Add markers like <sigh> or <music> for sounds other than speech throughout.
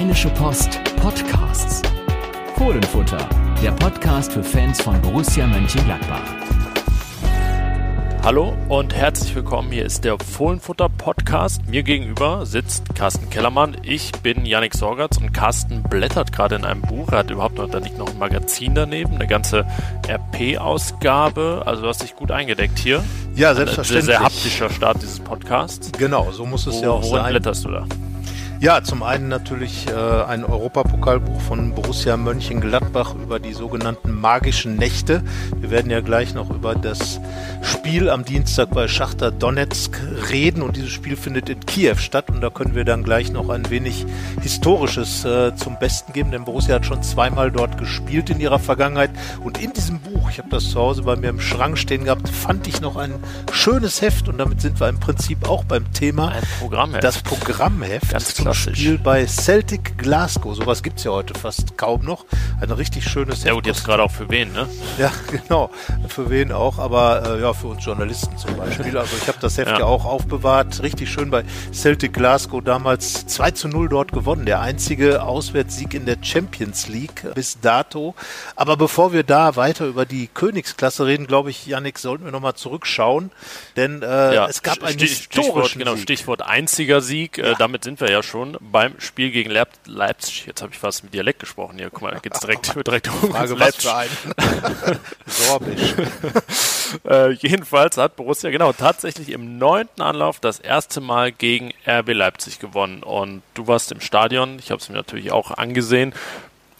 Rheinische Post Podcasts. Fohlenfutter, der Podcast für Fans von Borussia Mönchengladbach. Hallo und herzlich willkommen. Hier ist der Fohlenfutter Podcast. Mir gegenüber sitzt Carsten Kellermann. Ich bin Yannick Sorgatz und Carsten blättert gerade in einem Buch. Er hat überhaupt noch, da liegt noch ein Magazin daneben, eine ganze RP-Ausgabe. Also du hast dich gut eingedeckt hier. Ja, selbstverständlich. Ein sehr, sehr haptischer Start dieses Podcasts. Genau, so muss es Wo, ja auch worin sein. blätterst du da? Ja, zum einen natürlich äh, ein Europapokalbuch von Borussia Mönchengladbach über die sogenannten magischen Nächte. Wir werden ja gleich noch über das Spiel am Dienstag bei Schachter Donetsk reden und dieses Spiel findet in Kiew statt und da können wir dann gleich noch ein wenig Historisches äh, zum Besten geben, denn Borussia hat schon zweimal dort gespielt in ihrer Vergangenheit und in diesem Buch, ich habe das zu Hause bei mir im Schrank stehen gehabt, fand ich noch ein schönes Heft und damit sind wir im Prinzip auch beim Thema. Ein Programmheft. Das Programmheft Ganz zum klassisch. Spiel bei Celtic Glasgow. Sowas gibt's ja heute fast kaum noch. Ein richtig schönes Ja gut, jetzt gerade auch für wen, ne? Ja, <laughs> genau. Für wen auch, aber äh, ja, für uns Journalisten zum Beispiel. Also ich habe das Heft ja. Ja. auch aufbewahrt. Richtig schön bei Celtic Glasgow damals 2 zu 0 dort gewonnen. Der einzige Auswärtssieg in der Champions League bis dato. Aber bevor wir da weiter über die Königsklasse reden, glaube ich, Yannick, sollten wir nochmal zurückschauen. Denn äh, Ja, es gab einen Stich- Stichwort, historischen genau, Sieg. Stichwort einziger Sieg. Äh, damit sind wir ja schon beim Spiel gegen Leip Leipzig. Jetzt habe ich fast mit Dialekt gesprochen hier. Guck mal, da geht's direkt, <laughs> direkt um Frage, Leipzig. <laughs> Sorbisch. <laughs> Äh, jedenfalls hat Borussia genau tatsächlich im neunten Anlauf das erste Mal gegen RB Leipzig gewonnen. Und du warst im Stadion. Ich habe es mir natürlich auch angesehen.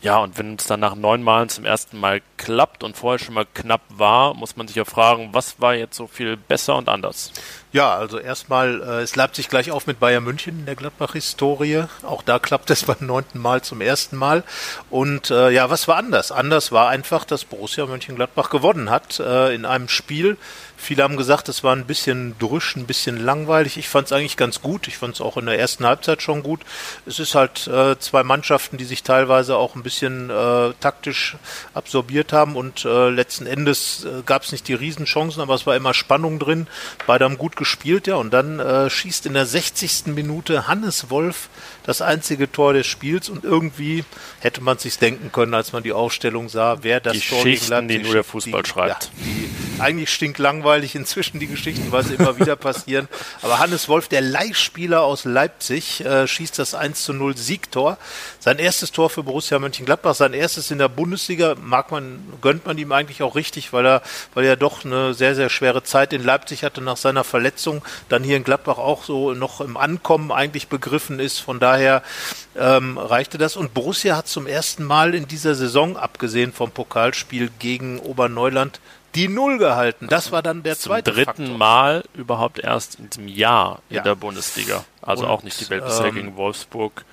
Ja, und wenn es dann nach neun Malen zum ersten Mal klappt und vorher schon mal knapp war, muss man sich ja fragen, was war jetzt so viel besser und anders? Ja, also erstmal äh, ist Leipzig gleich auf mit Bayern München in der Gladbach-Historie. Auch da klappt es <laughs> beim neunten Mal zum ersten Mal. Und äh, ja, was war anders? Anders war einfach, dass Borussia Mönchengladbach gewonnen hat äh, in einem Spiel. Viele haben gesagt, es war ein bisschen drüsch, ein bisschen langweilig. Ich fand es eigentlich ganz gut. Ich fand es auch in der ersten Halbzeit schon gut. Es ist halt äh, zwei Mannschaften, die sich teilweise auch ein bisschen äh, taktisch absorbiert haben und äh, letzten Endes äh, gab es nicht die Riesenchancen, aber es war immer Spannung drin. Beide haben gut gespielt, ja, und dann äh, schießt in der 60. Minute Hannes Wolf das einzige Tor des Spiels und irgendwie hätte man sich denken können, als man die Aufstellung sah, wer das Tor gegen Geschichten, die Leipzig nur der Fußball die, schreibt. Ja, die eigentlich stinklangweilig inzwischen die Geschichten, weil sie immer wieder <laughs> passieren. Aber Hannes Wolf, der Leihspieler aus Leipzig, äh, schießt das 1 zu 0 Siegtor. Sein erstes Tor für Borussia Mönchengladbach, sein erstes in der Bundesliga, mag man, gönnt man ihm eigentlich auch richtig, weil er, weil er doch eine sehr, sehr schwere Zeit in Leipzig hatte nach seiner Verletzung, dann hier in Gladbach auch so noch im Ankommen eigentlich begriffen ist. Von daher ähm, reichte das. Und Borussia hat zum ersten Mal in dieser Saison, abgesehen vom Pokalspiel gegen Oberneuland, die Null gehalten. Das war dann der Zum zweite dritten Faktor. Mal überhaupt erst in diesem Jahr in Ja. der Bundesliga. Also Und, auch nicht die Welt bisher ähm, gegen Wolfsburg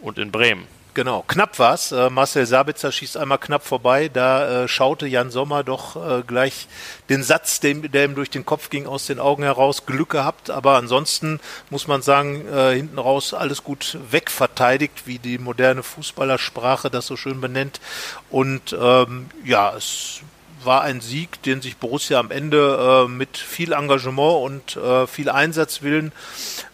und in Bremen. Genau, knapp war's. Äh, Marcel Sabitzer schießt einmal knapp vorbei. Da äh, schaute Jan Sommer doch äh, gleich den Satz, dem, der ihm durch den Kopf ging, aus den Augen heraus. Glück gehabt, aber ansonsten muss man sagen, äh, hinten raus alles gut wegverteidigt, wie die moderne Fußballersprache das so schön benennt. Und ähm, ja, es war ein Sieg, den sich Borussia am Ende äh, mit viel Engagement und äh, viel Einsatzwillen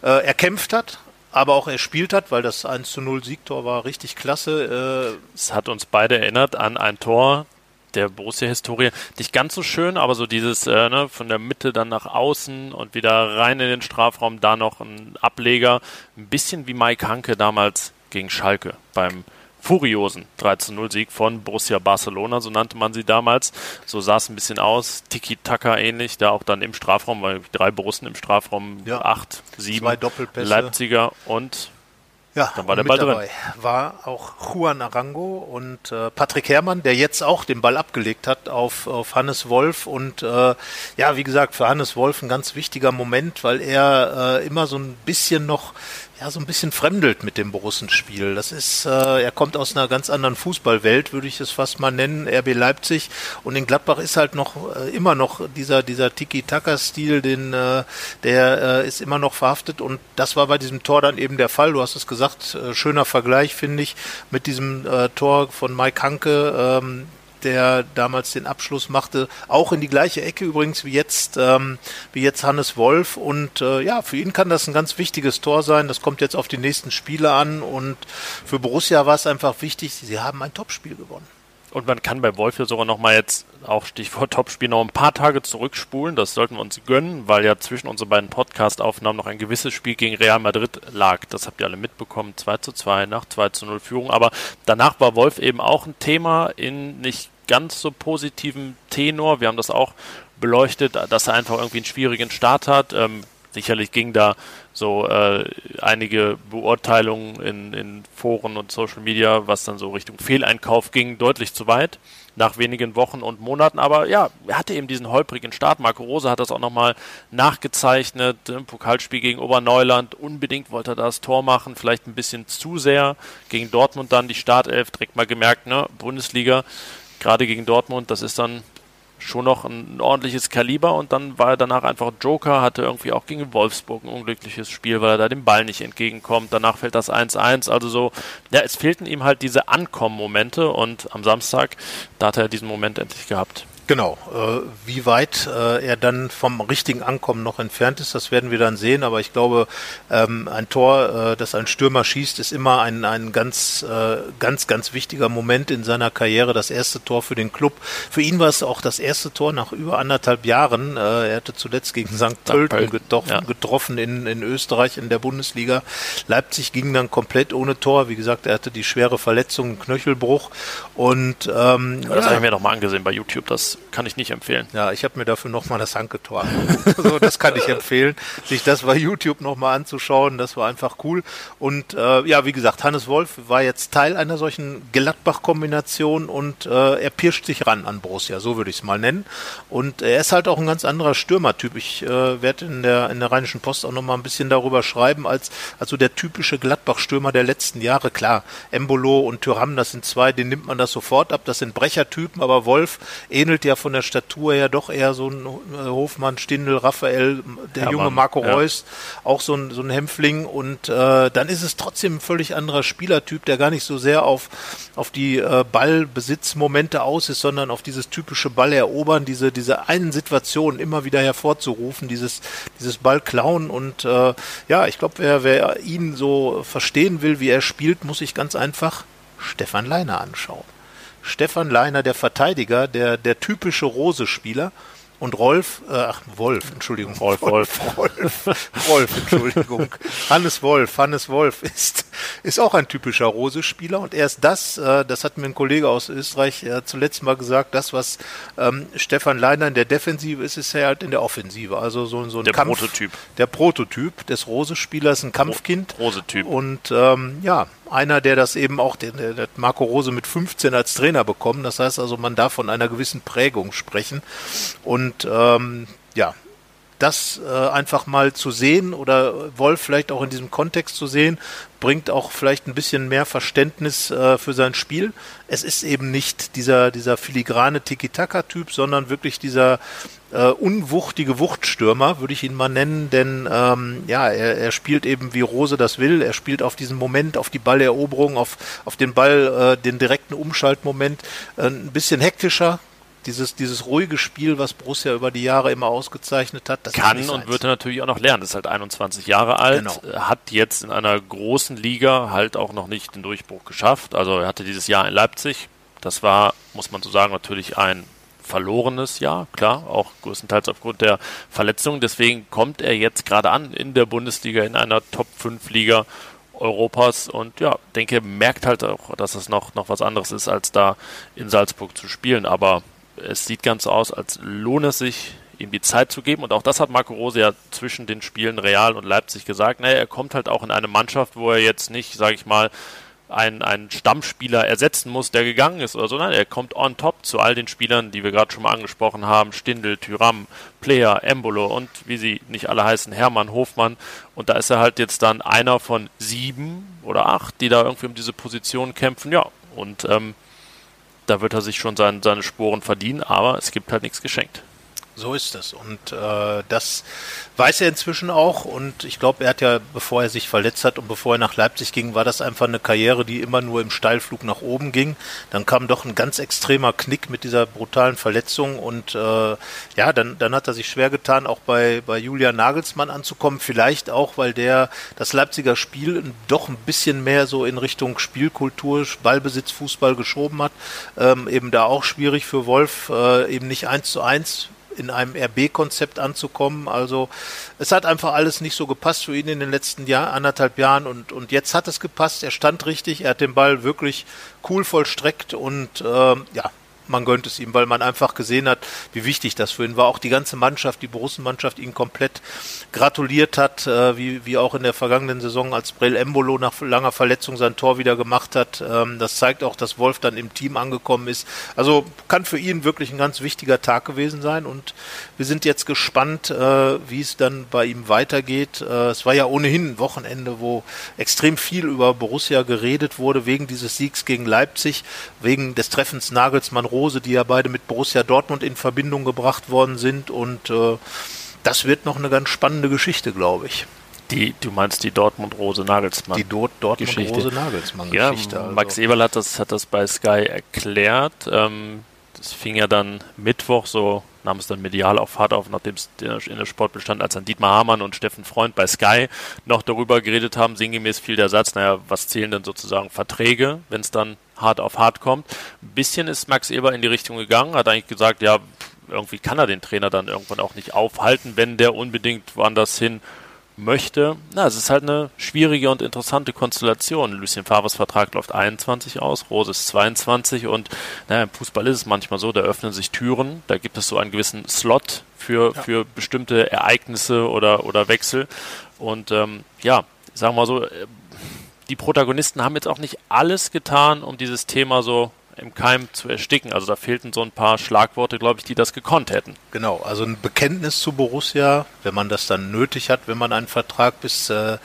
äh, erkämpft hat, aber auch erspielt hat, weil das 1 zu 0 Siegtor war richtig klasse. Äh, Es hat uns beide erinnert an ein Tor der Borussia-Historie. Nicht ganz so schön, aber so dieses äh, ne, von der Mitte dann nach außen und wieder rein in den Strafraum, da noch ein Ableger. Ein bisschen wie Mike Hanke damals gegen Schalke beim furiosen 13-0-Sieg von Borussia Barcelona, so nannte man sie damals. So sah es ein bisschen aus, Tiki-Taka ähnlich, da auch dann im Strafraum, weil drei Borussen im Strafraum, Ja. acht, sieben. Leipziger und ja, Dann war der Ball mit drin. dabei war auch Juan Arango und äh, Patrick Herrmann, der jetzt auch den Ball abgelegt hat auf, auf Hannes Wolf. Und äh, ja, wie gesagt, für Hannes Wolf ein ganz wichtiger Moment, weil er äh, immer so ein bisschen noch ja, so ein bisschen fremdelt mit dem Borussenspiel. Das ist, äh, er kommt aus einer ganz anderen Fußballwelt, würde ich es fast mal nennen, RB Leipzig. Und in Gladbach ist halt noch äh, immer noch dieser, dieser Tiki-Taka-Stil, den, äh, der äh, ist immer noch verhaftet. Und das war bei diesem Tor dann eben der Fall. Du hast es gesagt, äh, schöner Vergleich, finde ich, mit diesem äh, Tor von Mike Hanke. Ähm, der damals den Abschluss machte, auch in die gleiche Ecke übrigens wie jetzt, ähm, wie jetzt Hannes Wolf. Und äh, ja, für ihn kann das ein ganz wichtiges Tor sein. Das kommt jetzt auf die nächsten Spiele an. Und für Borussia war es einfach wichtig, sie haben ein Topspiel gewonnen. Und man kann bei Wolf ja sogar noch mal jetzt, auch Stichwort <laughs> Topspiel, noch ein paar Tage zurückspulen. Das sollten wir uns gönnen, weil ja zwischen unseren beiden Podcast-Aufnahmen noch ein gewisses Spiel gegen Real Madrid lag. Das habt ihr alle mitbekommen. 2 zu 2 nach 2 zu 0 Führung. Aber danach war Wolf eben auch ein Thema in nicht ganz so positiven Tenor. Wir haben das auch beleuchtet, dass er einfach irgendwie einen schwierigen Start hat. Ähm, sicherlich ging da so äh, einige Beurteilungen in, in Foren und Social Media, was dann so Richtung Fehleinkauf ging, deutlich zu weit nach wenigen Wochen und Monaten. Aber ja, er hatte eben diesen holprigen Start. Marco Rose hat das auch nochmal nachgezeichnet im Pokalspiel gegen Oberneuland. Unbedingt wollte er das Tor machen, vielleicht ein bisschen zu sehr. Gegen Dortmund dann die Startelf, direkt mal gemerkt, ne, Bundesliga, gerade gegen Dortmund, das ist dann schon noch ein ordentliches Kaliber und dann war er danach einfach Joker, hatte irgendwie auch gegen Wolfsburg ein unglückliches Spiel, weil er da dem Ball nicht entgegenkommt. Danach fällt das 1-1. Also so, ja, es fehlten ihm halt diese Ankommen-Momente und am Samstag, da hat er diesen Moment endlich gehabt. Genau. Äh, wie weit äh, er dann vom richtigen Ankommen noch entfernt ist, das werden wir dann sehen. Aber ich glaube, ähm, ein Tor, äh, das ein Stürmer schießt, ist immer ein, ein ganz, äh, ganz, ganz wichtiger Moment in seiner Karriere. Das erste Tor für den Club. Für ihn war es auch das erste Tor nach über anderthalb Jahren. Äh, er hatte zuletzt gegen St. Pölten getroffen, ja. getroffen in, in Österreich in der Bundesliga. Leipzig ging dann komplett ohne Tor. Wie gesagt, er hatte die schwere Verletzung, Knöchelbruch. Und ähm, das ja. habe ich mir nochmal angesehen bei YouTube. Das kann ich nicht empfehlen. Ja, ich habe mir dafür nochmal das Handgetor also <laughs> das kann ich empfehlen, sich das bei YouTube nochmal anzuschauen. Das war einfach cool. Und äh, ja, wie gesagt, Hannes Wolf war jetzt Teil einer solchen Gladbach-Kombination und äh, er pirscht sich ran an Borussia, so würde ich es mal nennen. Und er ist halt auch ein ganz anderer Stürmertyp. Ich äh, werde in der, in der Rheinischen Post auch nochmal ein bisschen darüber schreiben, als also der typische Gladbach-Stürmer der letzten Jahre. Klar, Embolo und Tyram, das sind zwei, den nimmt man das sofort ab. Das sind Brechertypen, aber Wolf ähnelt ja von der Statur her doch eher so ein äh, Hofmann, Stindel, Raphael, der Hermann, junge Marco ja. Reus, auch so ein, so ein Hämpfling. Und äh, dann ist es trotzdem ein völlig anderer Spielertyp, der gar nicht so sehr auf, auf die äh, Ballbesitzmomente aus ist, sondern auf dieses typische Ballerobern, diese, diese einen Situation immer wieder hervorzurufen, dieses, dieses Ball klauen. Und äh, ja, ich glaube, wer, wer ihn so verstehen will, wie er spielt, muss sich ganz einfach Stefan Leiner anschauen. Stefan Leiner, der Verteidiger, der, der typische Rose-Spieler. Und Rolf, äh, ach, Wolf, Entschuldigung. Rolf, Wolf. Wolf, Wolf, Entschuldigung. Hannes Wolf, Hannes Wolf ist, ist auch ein typischer Rose-Spieler und er ist das, äh, das hat mir ein Kollege aus Österreich äh, zuletzt mal gesagt, das, was ähm, Stefan Leiner in der Defensive ist, ist er halt in der Offensive. Also so, so ein der Kampf. Prototyp. Der Prototyp des Rose-Spielers, ein Kampfkind. Rose-Typ. Und ähm, ja, einer, der das eben auch, der, der Marco Rose mit 15 als Trainer bekommen. Das heißt also, man darf von einer gewissen Prägung sprechen. Und ähm, ja, das äh, einfach mal zu sehen oder Wolf vielleicht auch in diesem Kontext zu sehen, bringt auch vielleicht ein bisschen mehr Verständnis äh, für sein Spiel. Es ist eben nicht dieser, dieser filigrane Tiki-Taka-Typ, sondern wirklich dieser äh, unwuchtige Wuchtstürmer, würde ich ihn mal nennen, denn ähm, ja, er, er spielt eben wie Rose das will, er spielt auf diesen Moment, auf die Balleroberung, auf, auf den Ball, äh, den direkten Umschaltmoment, äh, ein bisschen hektischer, dieses, dieses ruhige Spiel, was Borussia über die Jahre immer ausgezeichnet hat. Das Kann und wird er natürlich auch noch lernen. Ist halt 21 Jahre alt, genau. hat jetzt in einer großen Liga halt auch noch nicht den Durchbruch geschafft. Also er hatte dieses Jahr in Leipzig. Das war, muss man so sagen, natürlich ein verlorenes Jahr, klar, auch größtenteils aufgrund der Verletzung. Deswegen kommt er jetzt gerade an in der Bundesliga, in einer Top-5-Liga Europas und ja, denke, merkt halt auch, dass es noch, noch was anderes ist, als da in Salzburg zu spielen. Aber es sieht ganz aus, als lohnt es sich, ihm die Zeit zu geben. Und auch das hat Marco Rose ja zwischen den Spielen Real und Leipzig gesagt. Naja, er kommt halt auch in eine Mannschaft, wo er jetzt nicht, sage ich mal, einen, einen Stammspieler ersetzen muss, der gegangen ist oder so. Nein, er kommt on top zu all den Spielern, die wir gerade schon mal angesprochen haben. Stindel, Tyram, Player, Embolo und wie sie nicht alle heißen, Hermann, Hofmann. Und da ist er halt jetzt dann einer von sieben oder acht, die da irgendwie um diese Position kämpfen. Ja, und ähm, da wird er sich schon sein, seine Sporen verdienen, aber es gibt halt nichts geschenkt. So ist es. Und äh, das weiß er inzwischen auch. Und ich glaube, er hat ja, bevor er sich verletzt hat und bevor er nach Leipzig ging, war das einfach eine Karriere, die immer nur im Steilflug nach oben ging. Dann kam doch ein ganz extremer Knick mit dieser brutalen Verletzung. Und äh, ja, dann, dann hat er sich schwer getan, auch bei, bei Julian Nagelsmann anzukommen. Vielleicht auch, weil der das Leipziger Spiel doch ein bisschen mehr so in Richtung Spielkultur, Ballbesitz, Fußball geschoben hat. Ähm, eben da auch schwierig für Wolf, äh, eben nicht eins zu eins in einem RB-Konzept anzukommen. Also es hat einfach alles nicht so gepasst für ihn in den letzten Jahr, anderthalb Jahren und, und jetzt hat es gepasst. Er stand richtig, er hat den Ball wirklich cool vollstreckt und äh, ja, man gönnt es ihm, weil man einfach gesehen hat, wie wichtig das für ihn war. Auch die ganze Mannschaft, die Borussen-Mannschaft ihn komplett gratuliert hat, äh, wie, wie auch in der vergangenen Saison, als Brel Embolo nach langer Verletzung sein Tor wieder gemacht hat. Ähm, das zeigt auch, dass Wolf dann im Team angekommen ist. Also kann für ihn wirklich ein ganz wichtiger Tag gewesen sein und wir sind jetzt gespannt, äh, wie es dann bei ihm weitergeht. Äh, es war ja ohnehin ein Wochenende, wo extrem viel über Borussia geredet wurde, wegen dieses Siegs gegen Leipzig, wegen des Treffens Nagelsmann Rose, die ja beide mit Borussia Dortmund in Verbindung gebracht worden sind. Und äh, das wird noch eine ganz spannende Geschichte, glaube ich. Die, du meinst die Dortmund-Rose-Nagelsmann? Die Do Dortmund-Rose-Nagelsmann-Geschichte. Ja, Max also. Eberl hat das, hat das bei Sky erklärt. Ähm, das fing ja dann Mittwoch so, nahm es dann medial auf Fahrt auf, nachdem es in der Sport bestand, als dann Dietmar Hamann und Steffen Freund bei Sky noch darüber geredet haben. Sinngemäß fiel der Satz, naja, was zählen denn sozusagen Verträge, wenn es dann hart auf hart kommt. Ein bisschen ist Max Eber in die Richtung gegangen, hat eigentlich gesagt, ja, irgendwie kann er den Trainer dann irgendwann auch nicht aufhalten, wenn der unbedingt woanders hin möchte. Na, es ist halt eine schwierige und interessante Konstellation. Lucien Favres Vertrag läuft 21 aus, Rose ist 22 und naja, im Fußball ist es manchmal so, da öffnen sich Türen, da gibt es so einen gewissen Slot für, ja. für bestimmte Ereignisse oder, oder Wechsel. Und ähm, ja, sagen wir mal so, äh, die Protagonisten haben jetzt auch nicht alles getan, um dieses Thema so im Keim zu ersticken. Also da fehlten so ein paar Schlagworte, glaube ich, die das gekonnt hätten. Genau, also ein Bekenntnis zu Borussia, wenn man das dann nötig hat, wenn man einen Vertrag bis äh,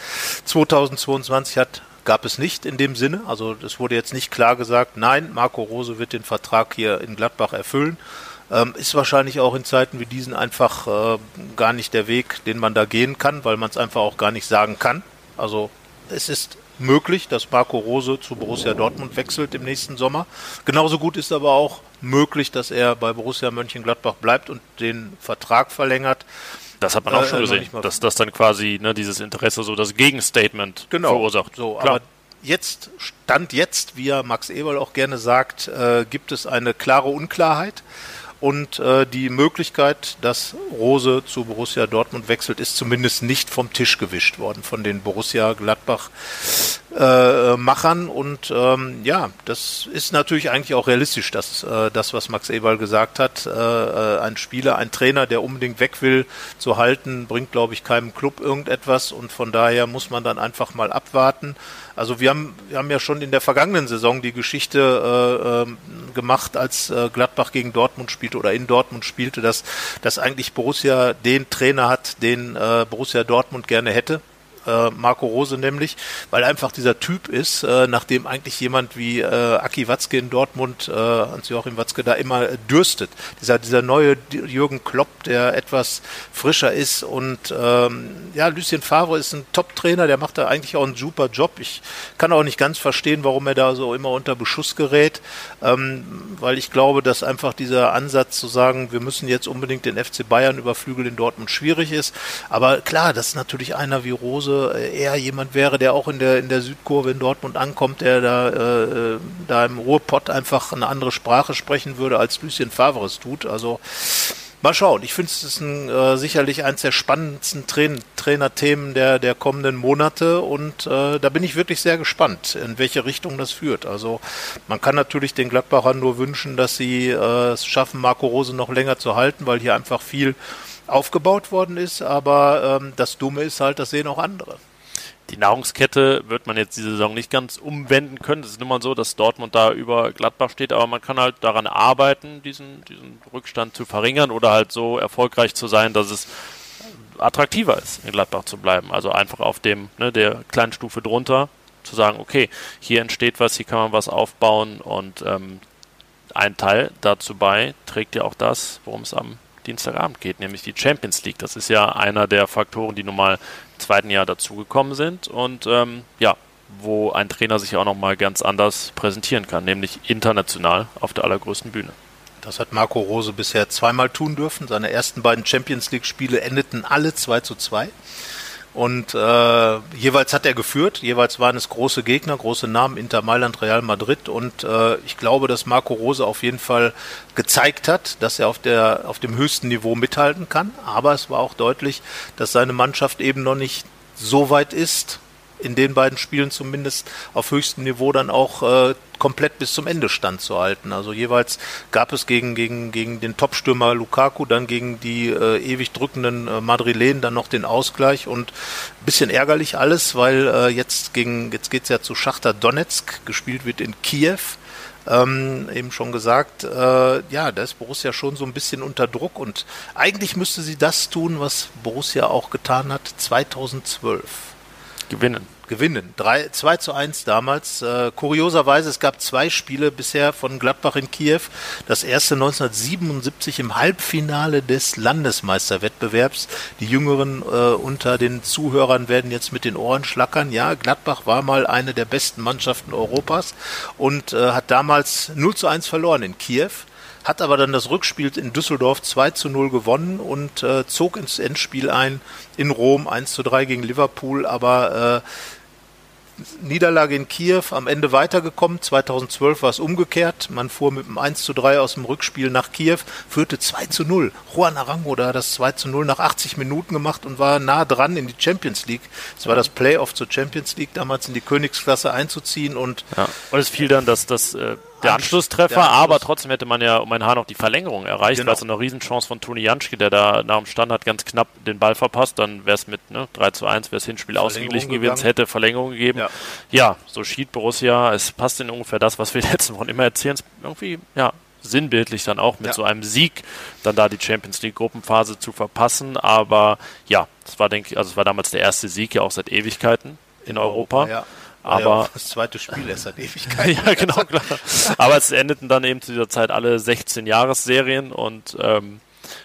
2022 hat, gab es nicht in dem Sinne. Also es wurde jetzt nicht klar gesagt, nein, Marco Rose wird den Vertrag hier in Gladbach erfüllen. Ähm, ist wahrscheinlich auch in Zeiten wie diesen einfach äh, gar nicht der Weg, den man da gehen kann, weil man es einfach auch gar nicht sagen kann. Also es ist möglich, dass Marco Rose zu Borussia Dortmund wechselt im nächsten Sommer. Genauso gut ist aber auch möglich, dass er bei Borussia Mönchengladbach bleibt und den Vertrag verlängert. Das hat man auch äh, schon gesehen, dass das dann quasi ne, dieses Interesse so das Gegenstatement genau, verursacht. So, Klar. aber jetzt, Stand jetzt, wie er Max Eberl auch gerne sagt, äh, gibt es eine klare Unklarheit. Und äh, die Möglichkeit, dass Rose zu Borussia Dortmund wechselt, ist zumindest nicht vom Tisch gewischt worden von den Borussia Gladbach äh, Machern. Und ähm, ja, das ist natürlich eigentlich auch realistisch, dass äh, das, was Max Eberl gesagt hat, äh, äh, ein Spieler, ein Trainer, der unbedingt weg will, zu halten, bringt, glaube ich, keinem Club irgendetwas. Und von daher muss man dann einfach mal abwarten. Also wir haben, wir haben ja schon in der vergangenen Saison die Geschichte äh, äh, gemacht, als äh, Gladbach gegen Dortmund spielte oder in Dortmund spielte, dass, dass eigentlich Borussia den Trainer hat, den äh, Borussia Dortmund gerne hätte äh, Marco Rose nämlich, weil einfach dieser Typ ist, äh, nachdem eigentlich jemand wie äh, Aki Watzke in Dortmund, äh, Hans-Joachim Watzke da immer äh, dürstet. Dieser, dieser neue Jürgen Klopp, der etwas frischer ist und ähm, ja, Lucien Favre ist ein Top-Trainer, der macht da eigentlich auch einen super Job. Ich kann auch nicht ganz verstehen, warum er da so immer unter Beschuss gerät, ähm, weil ich glaube, dass einfach dieser Ansatz zu sagen, wir müssen jetzt unbedingt den FC Bayern überflügeln in Dortmund schwierig ist. Aber klar, das ist natürlich einer wie Rose Rose eher jemand wäre, der auch in der, in der Südkurve in Dortmund ankommt, der da, äh, da im Ruhrpott einfach eine andere Sprache sprechen würde, als Lucien Favre es tut. Also mal schauen. Ich finde, es ist ein, äh, sicherlich eines der spannendsten Train Trainerthemen der, der kommenden Monate und äh, da bin ich wirklich sehr gespannt, in welche Richtung das führt. Also man kann natürlich den Gladbachern nur wünschen, dass sie äh, es schaffen, Marco Rose noch länger zu halten, weil hier einfach viel aufgebaut worden ist, aber ähm, das Dumme ist halt, das sehen auch andere. Die Nahrungskette wird man jetzt diese Saison nicht ganz umwenden können. Es ist immer so, dass Dortmund da über Gladbach steht, aber man kann halt daran arbeiten, diesen, diesen Rückstand zu verringern oder halt so erfolgreich zu sein, dass es attraktiver ist, in Gladbach zu bleiben. Also einfach auf dem, ne, der kleinen Stufe drunter zu sagen, okay, hier entsteht was, hier kann man was aufbauen und ähm, ein Teil dazu bei trägt ja auch das, worum es am Dienstagabend geht, nämlich die Champions League. Das ist ja einer der Faktoren, die nun mal im zweiten Jahr dazugekommen sind und ähm, ja, wo ein Trainer sich auch nochmal ganz anders präsentieren kann, nämlich international auf der allergrößten Bühne. Das hat Marco Rose bisher zweimal tun dürfen. Seine ersten beiden Champions League-Spiele endeten alle 2 zu 2. Und äh, jeweils hat er geführt, jeweils waren es große Gegner, große Namen, Inter Mailand, Real Madrid. Und äh, ich glaube, dass Marco Rose auf jeden Fall gezeigt hat, dass er auf, der, auf dem höchsten Niveau mithalten kann. Aber es war auch deutlich, dass seine Mannschaft eben noch nicht so weit ist, in den beiden Spielen zumindest auf höchstem Niveau dann auch äh, komplett bis zum Ende standzuhalten. Also jeweils gab es gegen, gegen, gegen den Topstürmer Lukaku, dann gegen die äh, ewig drückenden äh, Madrilen dann noch den Ausgleich und ein bisschen ärgerlich alles, weil äh, jetzt gegen, jetzt geht's ja zu Schachter Donetsk, gespielt wird in Kiew. Ähm, eben schon gesagt, äh, ja, da ist Borussia schon so ein bisschen unter Druck und eigentlich müsste sie das tun, was Borussia auch getan hat 2012. Gewinnen gewinnen. 3, 2 zu 1 damals. Äh, kurioserweise, es gab zwei Spiele bisher von Gladbach in Kiew. Das erste 1977 im Halbfinale des Landesmeisterwettbewerbs. Die Jüngeren äh, unter den Zuhörern werden jetzt mit den Ohren schlackern. Ja, Gladbach war mal eine der besten Mannschaften Europas und äh, hat damals 0 zu 1 verloren in Kiew hat aber dann das Rückspiel in Düsseldorf 2 zu 0 gewonnen und äh, zog ins Endspiel ein in Rom 1 zu 3 gegen Liverpool, aber äh, Niederlage in Kiew, am Ende weitergekommen. 2012 war es umgekehrt. Man fuhr mit einem 1 zu 3 aus dem Rückspiel nach Kiew, führte 2 zu 0. Juan Arango da hat das 2 zu 0 nach 80 Minuten gemacht und war nah dran in die Champions League. Es war das Playoff zur Champions League, damals in die Königsklasse einzuziehen und, ja. und es fiel dann, dass das äh, der Anschlusstreffer, der Anschluss. aber trotzdem hätte man ja um ein Haar noch die Verlängerung erreicht, genau. weil es eine Riesenchance von Toni Janschke, der da nach dem Standard ganz knapp den Ball verpasst, dann wäre es mit ne, 3 zu 1, wäre es Hinspiel ausgeglichen gewesen, es hätte Verlängerung gegeben. Ja. ja, so schied Borussia, es passt in ungefähr das, was wir <laughs> letzten Wochen immer erzählen, irgendwie, ja, sinnbildlich dann auch mit ja. so einem Sieg dann da die Champions League Gruppenphase zu verpassen, aber ja, das war denke ich, also es war damals der erste Sieg ja auch seit Ewigkeiten in, in Europa. Europa ja. Aber ja, das zweite Spiel ist seit Ewigkeit. <laughs> ja, genau, klar. Aber es endeten dann eben zu dieser Zeit alle 16 Jahresserien und ähm,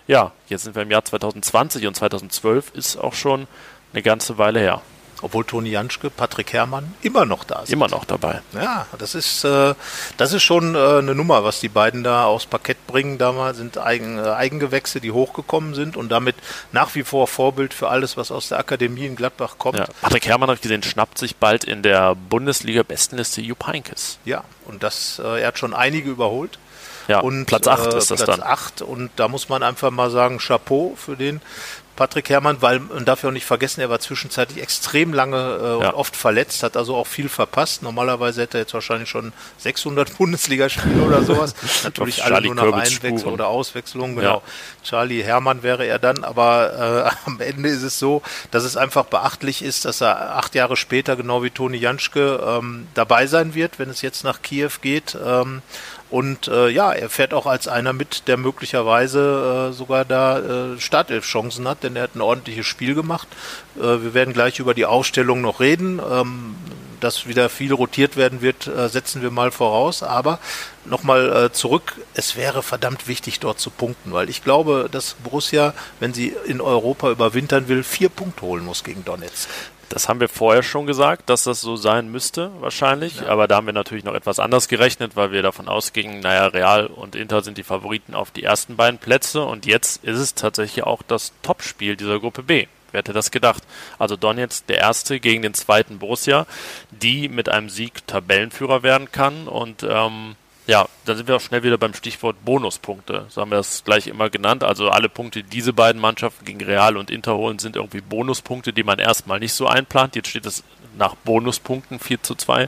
ja, jetzt sind wir im Jahr 2020 und 2012 ist auch schon eine ganze Weile her. Obwohl Toni Janschke, Patrick Herrmann immer noch da sind. Immer noch dabei. Ja, das ist, äh, das ist schon äh, eine Nummer, was die beiden da aufs Parkett bringen. Damals sind Eigen, äh, Eigengewächse, die hochgekommen sind und damit nach wie vor Vorbild für alles, was aus der Akademie in Gladbach kommt. Ja, Patrick Herrmann, habe ich gesehen, schnappt sich bald in der Bundesliga-Bestenliste Jupp Heynckes. Ja, und das, äh, er hat schon einige überholt. Ja, und Platz 8 äh, ist das Platz dann. 8 und da muss man einfach mal sagen, Chapeau für den. Patrick Herrmann, weil man darf ja auch nicht vergessen, er war zwischenzeitlich extrem lange äh, ja. und oft verletzt, hat also auch viel verpasst. Normalerweise hätte er jetzt wahrscheinlich schon 600 <laughs> Bundesligaspiele oder sowas. <laughs> Natürlich alle nur nach Einwechslung oder Auswechslung. Genau. Ja. Charlie Herrmann wäre er dann, aber äh, <laughs> am Ende ist es so, dass es einfach beachtlich ist, dass er acht Jahre später, genau wie Toni Janschke, ähm, dabei sein wird, wenn es jetzt nach Kiew geht. Ähm, und äh, ja, er fährt auch als einer mit, der möglicherweise äh, sogar da äh, Startelf-Chancen hat, denn er hat ein ordentliches Spiel gemacht. Äh, wir werden gleich über die Ausstellung noch reden. Ähm, dass wieder viel rotiert werden wird, äh, setzen wir mal voraus. Aber nochmal äh, zurück, es wäre verdammt wichtig, dort zu punkten, weil ich glaube, dass Borussia, wenn sie in Europa überwintern will, vier Punkte holen muss gegen Donetsk. Das haben wir vorher schon gesagt, dass das so sein müsste, wahrscheinlich. Ja. Aber da haben wir natürlich noch etwas anders gerechnet, weil wir davon ausgingen, naja, Real und Inter sind die Favoriten auf die ersten beiden Plätze. Und jetzt ist es tatsächlich auch das Topspiel dieser Gruppe B. Wer hätte das gedacht? Also Donetsk, der erste gegen den zweiten Borussia, die mit einem Sieg Tabellenführer werden kann. Und ähm, ja, dann sind wir auch schnell wieder beim Stichwort Bonuspunkte. So haben wir das gleich immer genannt. Also alle Punkte, die diese beiden Mannschaften gegen Real und Inter holen, sind irgendwie Bonuspunkte, die man erstmal nicht so einplant. Jetzt steht es nach Bonuspunkten 4 zu 2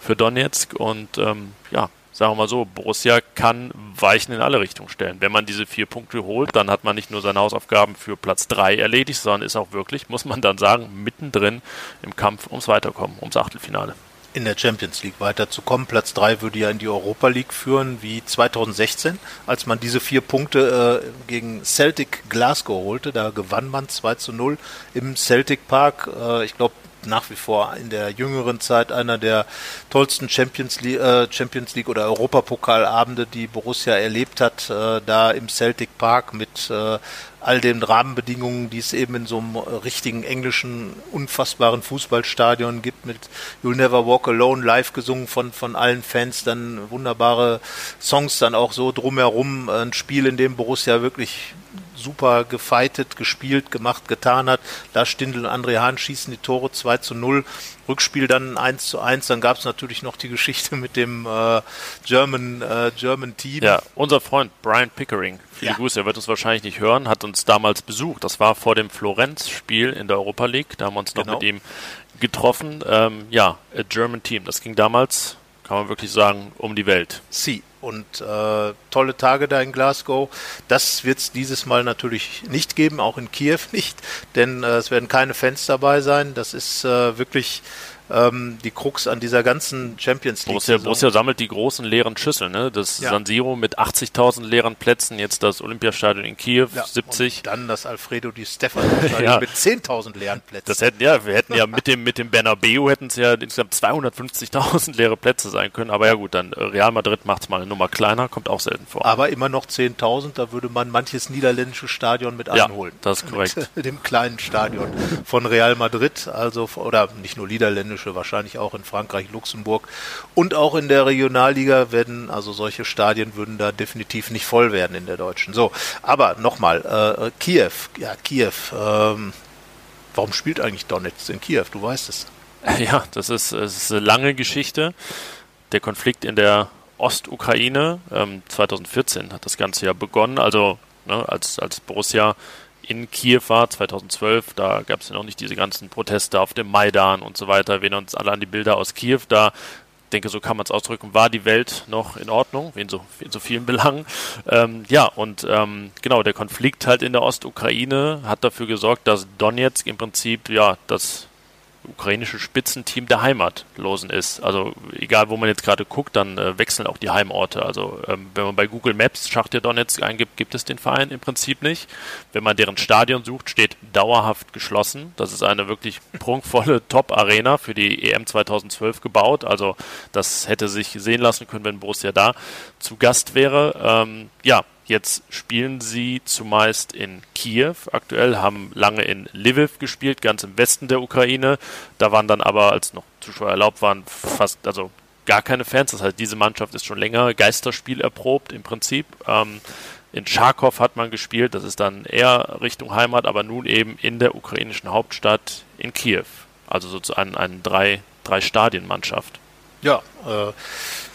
für Donetsk. Und ähm, ja, sagen wir mal so, Borussia kann Weichen in alle Richtungen stellen. Wenn man diese vier Punkte holt, dann hat man nicht nur seine Hausaufgaben für Platz 3 erledigt, sondern ist auch wirklich, muss man dann sagen, mittendrin im Kampf ums Weiterkommen, ums Achtelfinale in der Champions League weiterzukommen. Platz 3 würde ja in die Europa League führen, wie 2016, als man diese vier Punkte äh, gegen Celtic Glasgow holte. Da gewann man 2 zu 0 im Celtic Park. Äh, ich glaube, nach wie vor in der jüngeren Zeit einer der tollsten Champions League, äh, Champions League oder Europapokalabende, die Borussia erlebt hat, äh, da im Celtic Park mit äh, all den Rahmenbedingungen, die es eben in so einem richtigen englischen, unfassbaren Fußballstadion gibt, mit You'll Never Walk Alone live gesungen von, von allen Fans, dann wunderbare Songs dann auch so drumherum, ein Spiel, in dem Borussia wirklich super gefeitet, gespielt, gemacht, getan hat. Lars Stindl und André Hahn schießen die Tore 2 zu 0. Rückspiel dann 1 zu 1. Dann gab es natürlich noch die Geschichte mit dem äh, German, äh, German Team. Ja, unser Freund Brian Pickering, viele ja. Grüße, er wird uns wahrscheinlich nicht hören, hat uns damals besucht. Das war vor dem Florenz-Spiel in der Europa League. Da haben wir uns genau. noch mit ihm getroffen. Ähm, ja, a German Team. Das ging damals, kann man wirklich sagen, um die Welt. Sie und äh, tolle Tage da in Glasgow. Das wird es dieses Mal natürlich nicht geben, auch in Kiew nicht, denn äh, es werden keine Fans dabei sein. Das ist äh, wirklich ähm, die Krux an dieser ganzen Champions League. Borussia, Borussia sammelt die großen leeren Schüsseln. Ne? Das ja. San Siro mit 80.000 leeren Plätzen, jetzt das Olympiastadion in Kiew, ja, 70. Und dann das Alfredo Di Stefano <laughs> ja. mit 10.000 leeren Plätzen. Das hätten ja, wir hätten ja mit dem mit dem Bernabeu hätten es ja insgesamt 250.000 leere Plätze sein können. Aber ja gut, dann äh, Real Madrid macht es mal eine Nummer kleiner, kommt auch selten vor. Aber immer noch 10.000, da würde man manches niederländische Stadion mit einholen. Ja, das ist korrekt. Mit, <laughs> mit dem kleinen Stadion von Real Madrid, also oder nicht nur niederländisch niederländische, wahrscheinlich auch in Frankreich, Luxemburg und auch in der Regionalliga werden, also solche Stadien würden da definitiv nicht voll werden in der deutschen. So, aber nochmal, äh, Kiew, ja, Kiew, ähm, warum spielt eigentlich Donetsk in Kiew? Du weißt es. <laughs> Ja, das ist, das ist eine lange Geschichte. Der Konflikt in der Ostukraine, ähm, 2014 hat das Ganze ja begonnen, also ne, als, als Borussia in Kiew war, 2012, da gab es ja noch nicht diese ganzen Proteste auf dem Maidan und so weiter. Wir erinnern uns alle an die Bilder aus Kiew, da denke, so kann man es ausdrücken, war die Welt noch in Ordnung, in so, in so vielen <laughs> Belangen. Ähm, ja, und ähm, genau, der Konflikt halt in der Ostukraine hat dafür gesorgt, dass Donetsk im Prinzip ja das ukrainische Spitzenteam der Heimatlosen ist. Also egal, wo man jetzt gerade guckt, dann äh, wechseln auch die Heimorte. Also ähm, wenn man bei Google Maps Schachtja Donetsk eingibt, gibt es den Verein im Prinzip nicht. Wenn man deren Stadion sucht, steht dauerhaft geschlossen. Das ist eine wirklich <laughs> prunkvolle Top-Arena für die EM 2012 gebaut. Also das hätte sich sehen lassen können, wenn Borussia da zu Gast wäre. Ähm, ja, Jetzt spielen sie zumeist in Kiew aktuell, haben lange in Lviv gespielt, ganz im Westen der Ukraine. Da waren dann aber, als noch Zuschauer erlaubt waren, fast, also gar keine Fans. Das heißt, diese Mannschaft ist schon länger Geisterspiel erprobt im Prinzip. Ähm, in Charkow hat man gespielt, das ist dann eher Richtung Heimat, aber nun eben in der ukrainischen Hauptstadt in Kiew. Also sozusagen eine drei, drei Stadienmannschaft. Ja, äh,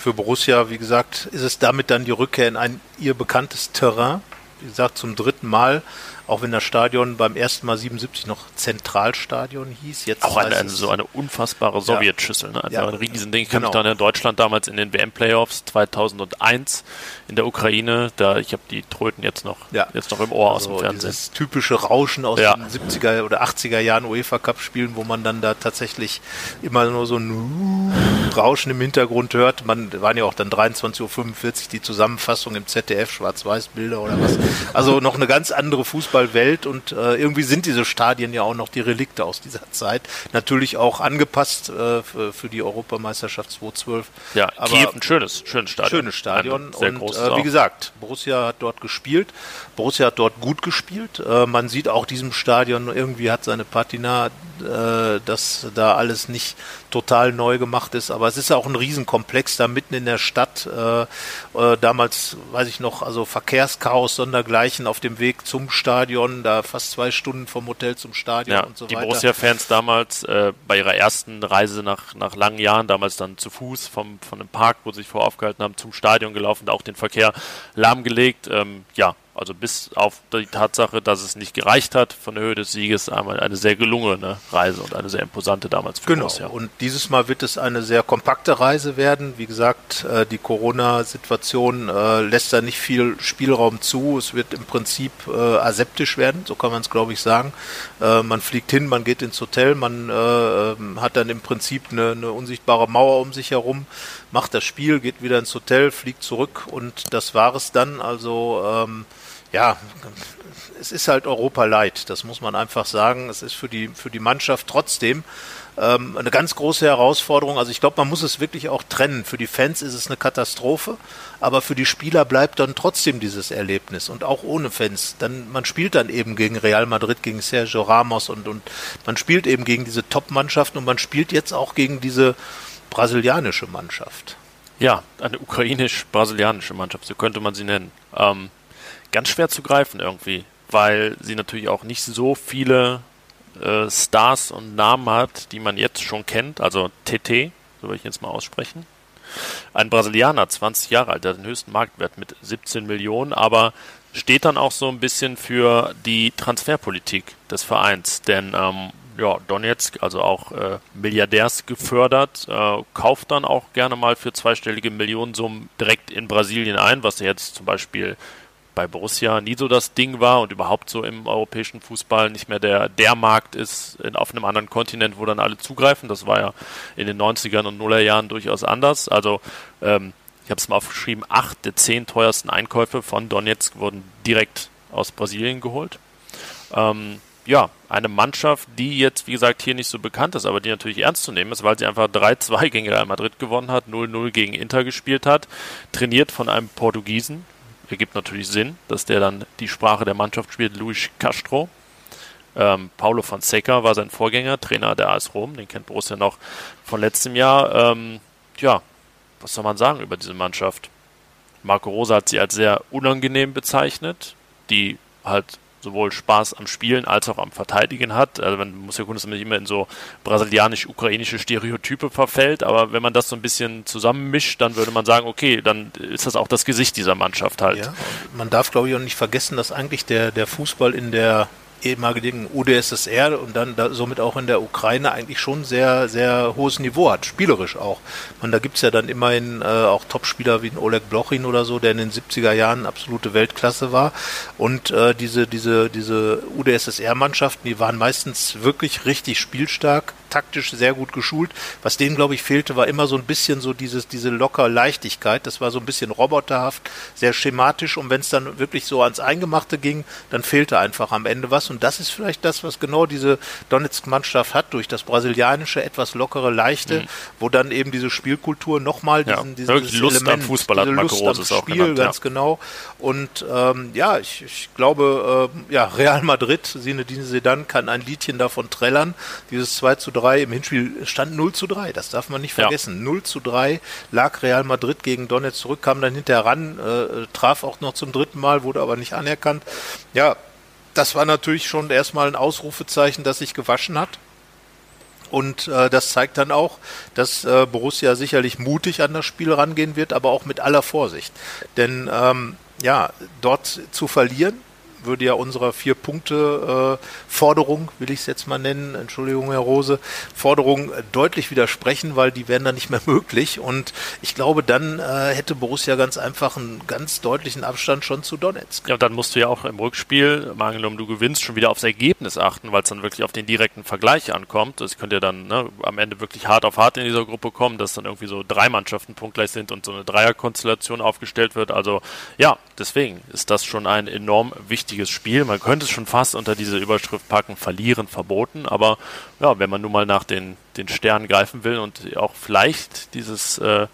für Borussia, wie gesagt, ist es damit dann die Rückkehr in ein ihr bekanntes Terrain. Wie gesagt, zum dritten Mal auch wenn das Stadion beim ersten Mal 77 noch Zentralstadion hieß. Jetzt auch eine, so eine unfassbare Sowjetschüssel, ne? ja, ein Riesending. Ich kann genau. mich da in Deutschland damals in den WM-Playoffs 2001 in der Ukraine, da ich habe die Tröten jetzt noch, ja. jetzt noch im Ohr also aus dem also Fernsehen. Dieses typische Rauschen aus ja. den 70er oder 80er Jahren UEFA Cup Spielen, wo man dann da tatsächlich immer nur so ein Rauschen im Hintergrund hört. Man waren ja auch dann 23.45 Uhr die Zusammenfassung im ZDF, Schwarz-Weiß-Bilder oder was. Also noch eine ganz andere Fußball Fußballwelt und äh, irgendwie sind diese Stadien ja auch noch die Relikte aus dieser Zeit. Natürlich auch angepasst äh, für, für, die Europameisterschaft 2012. Ja, aber Kiew ein schönes, schönes Stadion. Schönes Stadion und äh, wie gesagt, Borussia hat dort gespielt. Borussia hat dort gut gespielt. Äh, man sieht auch diesem Stadion irgendwie hat seine Patina, äh, dass da alles nicht total neu gemacht ist, aber es ist auch ein Riesenkomplex da mitten in der Stadt. Äh, äh, damals, weiß ich noch, also Verkehrschaos sondergleichen auf dem Weg zum Stadion, da fast zwei Stunden vom Hotel zum Stadion ja, und so die weiter. Die Borussia-Fans damals äh, bei ihrer ersten Reise nach, nach langen Jahren, damals dann zu Fuß vom, von dem Park, wo sie sich vor aufgehalten haben, zum Stadion gelaufen, da auch den Verkehr lahmgelegt. Ähm, ja, also bis auf die Tatsache, dass es nicht gereicht hat von der Höhe des Sieges, einmal eine sehr gelungene Reise und eine sehr imposante damals für Genau. Borussia. Und dieses Mal wird es eine sehr kompakte Reise werden. Wie gesagt, äh, die Corona-Situation äh, lässt da nicht viel Spielraum zu. Es wird im Prinzip äh, aseptisch werden, so kann man es glaube ich sagen. Man fliegt hin, man geht ins Hotel, man ähm, hat dann im Prinzip eine, eine unsichtbare Mauer um sich herum, macht das Spiel, geht wieder ins Hotel, fliegt zurück und das war es dann. Also ähm, ja, es ist halt Europa leid, das muss man einfach sagen. Es ist für die, für die Mannschaft trotzdem ähm, eine ganz große Herausforderung. Also ich glaube, man muss es wirklich auch trennen. Für die Fans ist es eine Katastrophe, aber für die Spieler bleibt dann trotzdem dieses Erlebnis und auch ohne Fans. Dann man spielt dann eben gegen Real Madrid, gegen Sergio Ramos und und man spielt eben gegen diese Top-Mannschaften und man spielt jetzt auch gegen diese brasilianische Mannschaft. Ja, eine ukrainisch-brasilianische Mannschaft, so könnte man sie nennen. Ähm, ganz schwer zu greifen irgendwie, weil sie natürlich auch nicht so viele äh, Stars und Namen hat, die man jetzt schon kennt. Also TT, so will ich jetzt mal aussprechen. Ein Brasilianer, 20 Jahre alt, der hat den höchsten Marktwert mit 17 Millionen, aber steht dann auch so ein bisschen für die Transferpolitik des Vereins. Denn ähm, ja, Donetsk, also auch äh, Milliardärs gefördert, äh, kauft dann auch gerne mal für zweistellige Millionensummen direkt in Brasilien ein, was jetzt zum Beispiel bei Borussia nie so das Ding war und überhaupt so im europäischen Fußball nicht mehr der, der Markt ist in, auf einem anderen Kontinent, wo dann alle zugreifen. Das war ja in den 90ern und Nullerjahren durchaus anders. Also ähm, ich habe es mal aufgeschrieben, acht der zehn teuersten Einkäufe von Donetsk wurden direkt aus Brasilien geholt. Ähm, ja, eine Mannschaft, die jetzt, wie gesagt, hier nicht so bekannt ist, aber die natürlich ernst zu nehmen ist, weil sie einfach 3-2 gegen Real Madrid gewonnen hat, 0-0 gegen Inter gespielt hat, trainiert von einem Portugiesen, ergibt natürlich Sinn, dass der dann die Sprache der Mannschaft spielt, Luis Castro. Ähm, Paulo Fonseca war sein Vorgänger, Trainer der AS Rom, den kennt Borussia noch von letztem Jahr. Ähm, ja, was soll man sagen über diese Mannschaft? Marco Rosa hat sie als sehr unangenehm bezeichnet, die halt sowohl Spaß am Spielen als auch am Verteidigen hat. Also man muss ja gucken, dass man nicht immer in so brasilianisch-ukrainische Stereotype verfällt, aber wenn man das so ein bisschen zusammenmischt, dann würde man sagen, okay, dann ist das auch das Gesicht dieser Mannschaft halt. Ja, man darf, glaube ich, auch nicht vergessen, dass eigentlich der, der Fußball in der ehemaligen UdSSR und dann da, somit auch in der Ukraine eigentlich schon sehr, sehr hohes Niveau hat, spielerisch auch. Und da gibt's ja dann immerhin äh, auch Topspieler wie ein Oleg Blochin oder so, der in den 70er Jahren absolute Weltklasse war. Und äh, diese, diese, diese UdSSR-Mannschaften, die waren meistens wirklich richtig spielstark, taktisch sehr gut geschult. Was denen, glaube ich, fehlte, war immer so ein bisschen so dieses, diese locker Leichtigkeit. Das war so ein bisschen roboterhaft, sehr schematisch. Und wenn es dann wirklich so ans Eingemachte ging, dann fehlte einfach am Ende was. Und das ist vielleicht das, was genau diese Donetsk-Mannschaft hat, durch das brasilianische, etwas lockere, leichte, mhm. wo dann eben diese Spielkultur nochmal diesen, ja, dieses Lust Element, am Fußball hat Marco Rose auch Spiel, genannt, ganz ja. genau. Und ähm, ja, ich, ich glaube, äh, ja, Real Madrid, Sinedine Sedan kann ein Liedchen davon trällern. Dieses 2 zu 3 3, im Hinspiel stand 0 zu 3, das darf man nicht vergessen. Ja. 0 zu 3 lag Real Madrid gegen Donetsk zurück, kam dann hinterher ran, äh, traf auch noch zum dritten Mal, wurde aber nicht anerkannt. Ja, das war natürlich schon erstmal ein Ausrufezeichen, das sich gewaschen hat. Und äh, das zeigt dann auch, dass äh, Borussia sicherlich mutig an das Spiel rangehen wird, aber auch mit aller Vorsicht. Denn ähm, ja, dort zu verlieren, würde ja unserer vier Punkte äh, Forderung, will ich es jetzt mal nennen, Entschuldigung, Herr Rose, Forderung deutlich widersprechen, weil die wären dann nicht mehr <laughs> möglich. Und ich glaube, dann äh, hätte Borussia ganz einfach einen ganz deutlichen Abstand schon zu Donetsk. Ja, und dann musst du ja auch im Rückspiel, angenommen du gewinnst, schon wieder aufs Ergebnis achten, weil es dann wirklich auf den direkten Vergleich ankommt. Das könnte ja dann ne, am Ende wirklich hart auf hart in dieser Gruppe kommen, dass dann irgendwie so drei Mannschaften punktgleich sind und so eine Dreierkonstellation aufgestellt wird. Also ja, deswegen ist das schon ein enorm wichtiges wichtiges Spiel. Man könnte es schon fast unter diese Überschrift packen, verlieren verboten. Aber ja, wenn man nun mal nach den, den Sternen greifen will und auch vielleicht dieses äh,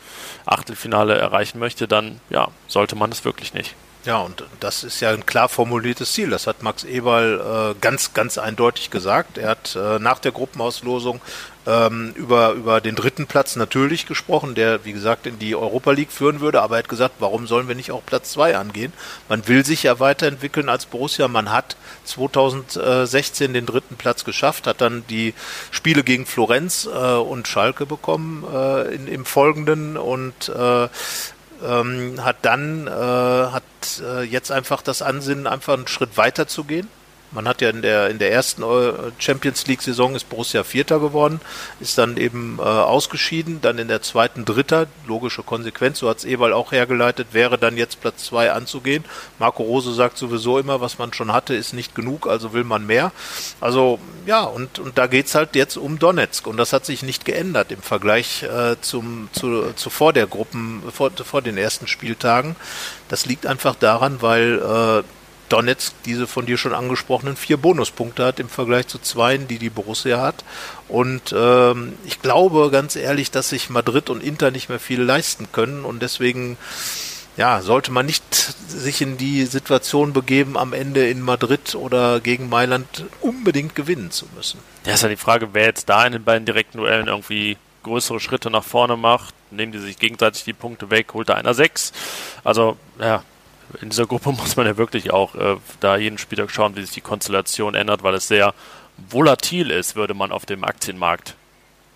Achtelfinale erreichen möchte, dann ja, sollte man es wirklich nicht. Ja, und das ist ja ein klar formuliertes Ziel. Das hat Max Eberl äh, ganz, ganz eindeutig gesagt. Er hat äh, nach der Gruppenauslosung ähm, über, über den dritten Platz natürlich gesprochen, der, wie gesagt, in die Europa League führen würde, aber er hat gesagt, warum sollen wir nicht auch Platz zwei angehen? Man will sich ja weiterentwickeln als Borussia. Man hat 2016 den dritten Platz geschafft, hat dann die Spiele gegen Florenz äh, und Schalke bekommen äh, in, im Folgenden und äh, ähm, hat dann äh, hat äh, jetzt einfach das Ansinnen, einfach einen Schritt weiter zu gehen man hat ja in der, in der ersten äh, Champions League Saison ist Borussia Vierter geworden, ist dann eben äh, ausgeschieden, dann in der zweiten Dritter, logische Konsequenz, so hat es Ewald auch hergeleitet, wäre dann jetzt Platz zwei anzugehen. Marco Rose sagt sowieso immer, was man schon hatte, ist nicht genug, also will man mehr. Also ja, und, und da geht's halt jetzt um Donetsk und das hat sich nicht geändert im Vergleich äh, zum, zu, zu vor der Gruppen, vor, vor den ersten Spieltagen. Das liegt einfach daran, weil äh, Donetsk diese von dir schon angesprochenen vier Bonuspunkte hat im Vergleich zu zwei, die die Borussia hat. Und ähm, ich glaube ganz ehrlich, dass sich Madrid und Inter nicht mehr viel leisten können und deswegen ja, sollte man nicht sich in die Situation begeben, am Ende in Madrid oder gegen Mailand unbedingt gewinnen zu müssen. Ja, ist ja die Frage, wer jetzt da in den beiden direkten Duellen irgendwie größere Schritte nach vorne macht, nehmen die sich gegenseitig die Punkte weg, holt da einer sechs. Also, ja, in dieser Gruppe <laughs> muss man ja wirklich auch äh, da jeden Spieltag schauen, wie sich die Konstellation ändert, weil es sehr volatil ist, würde man auf dem Aktienmarkt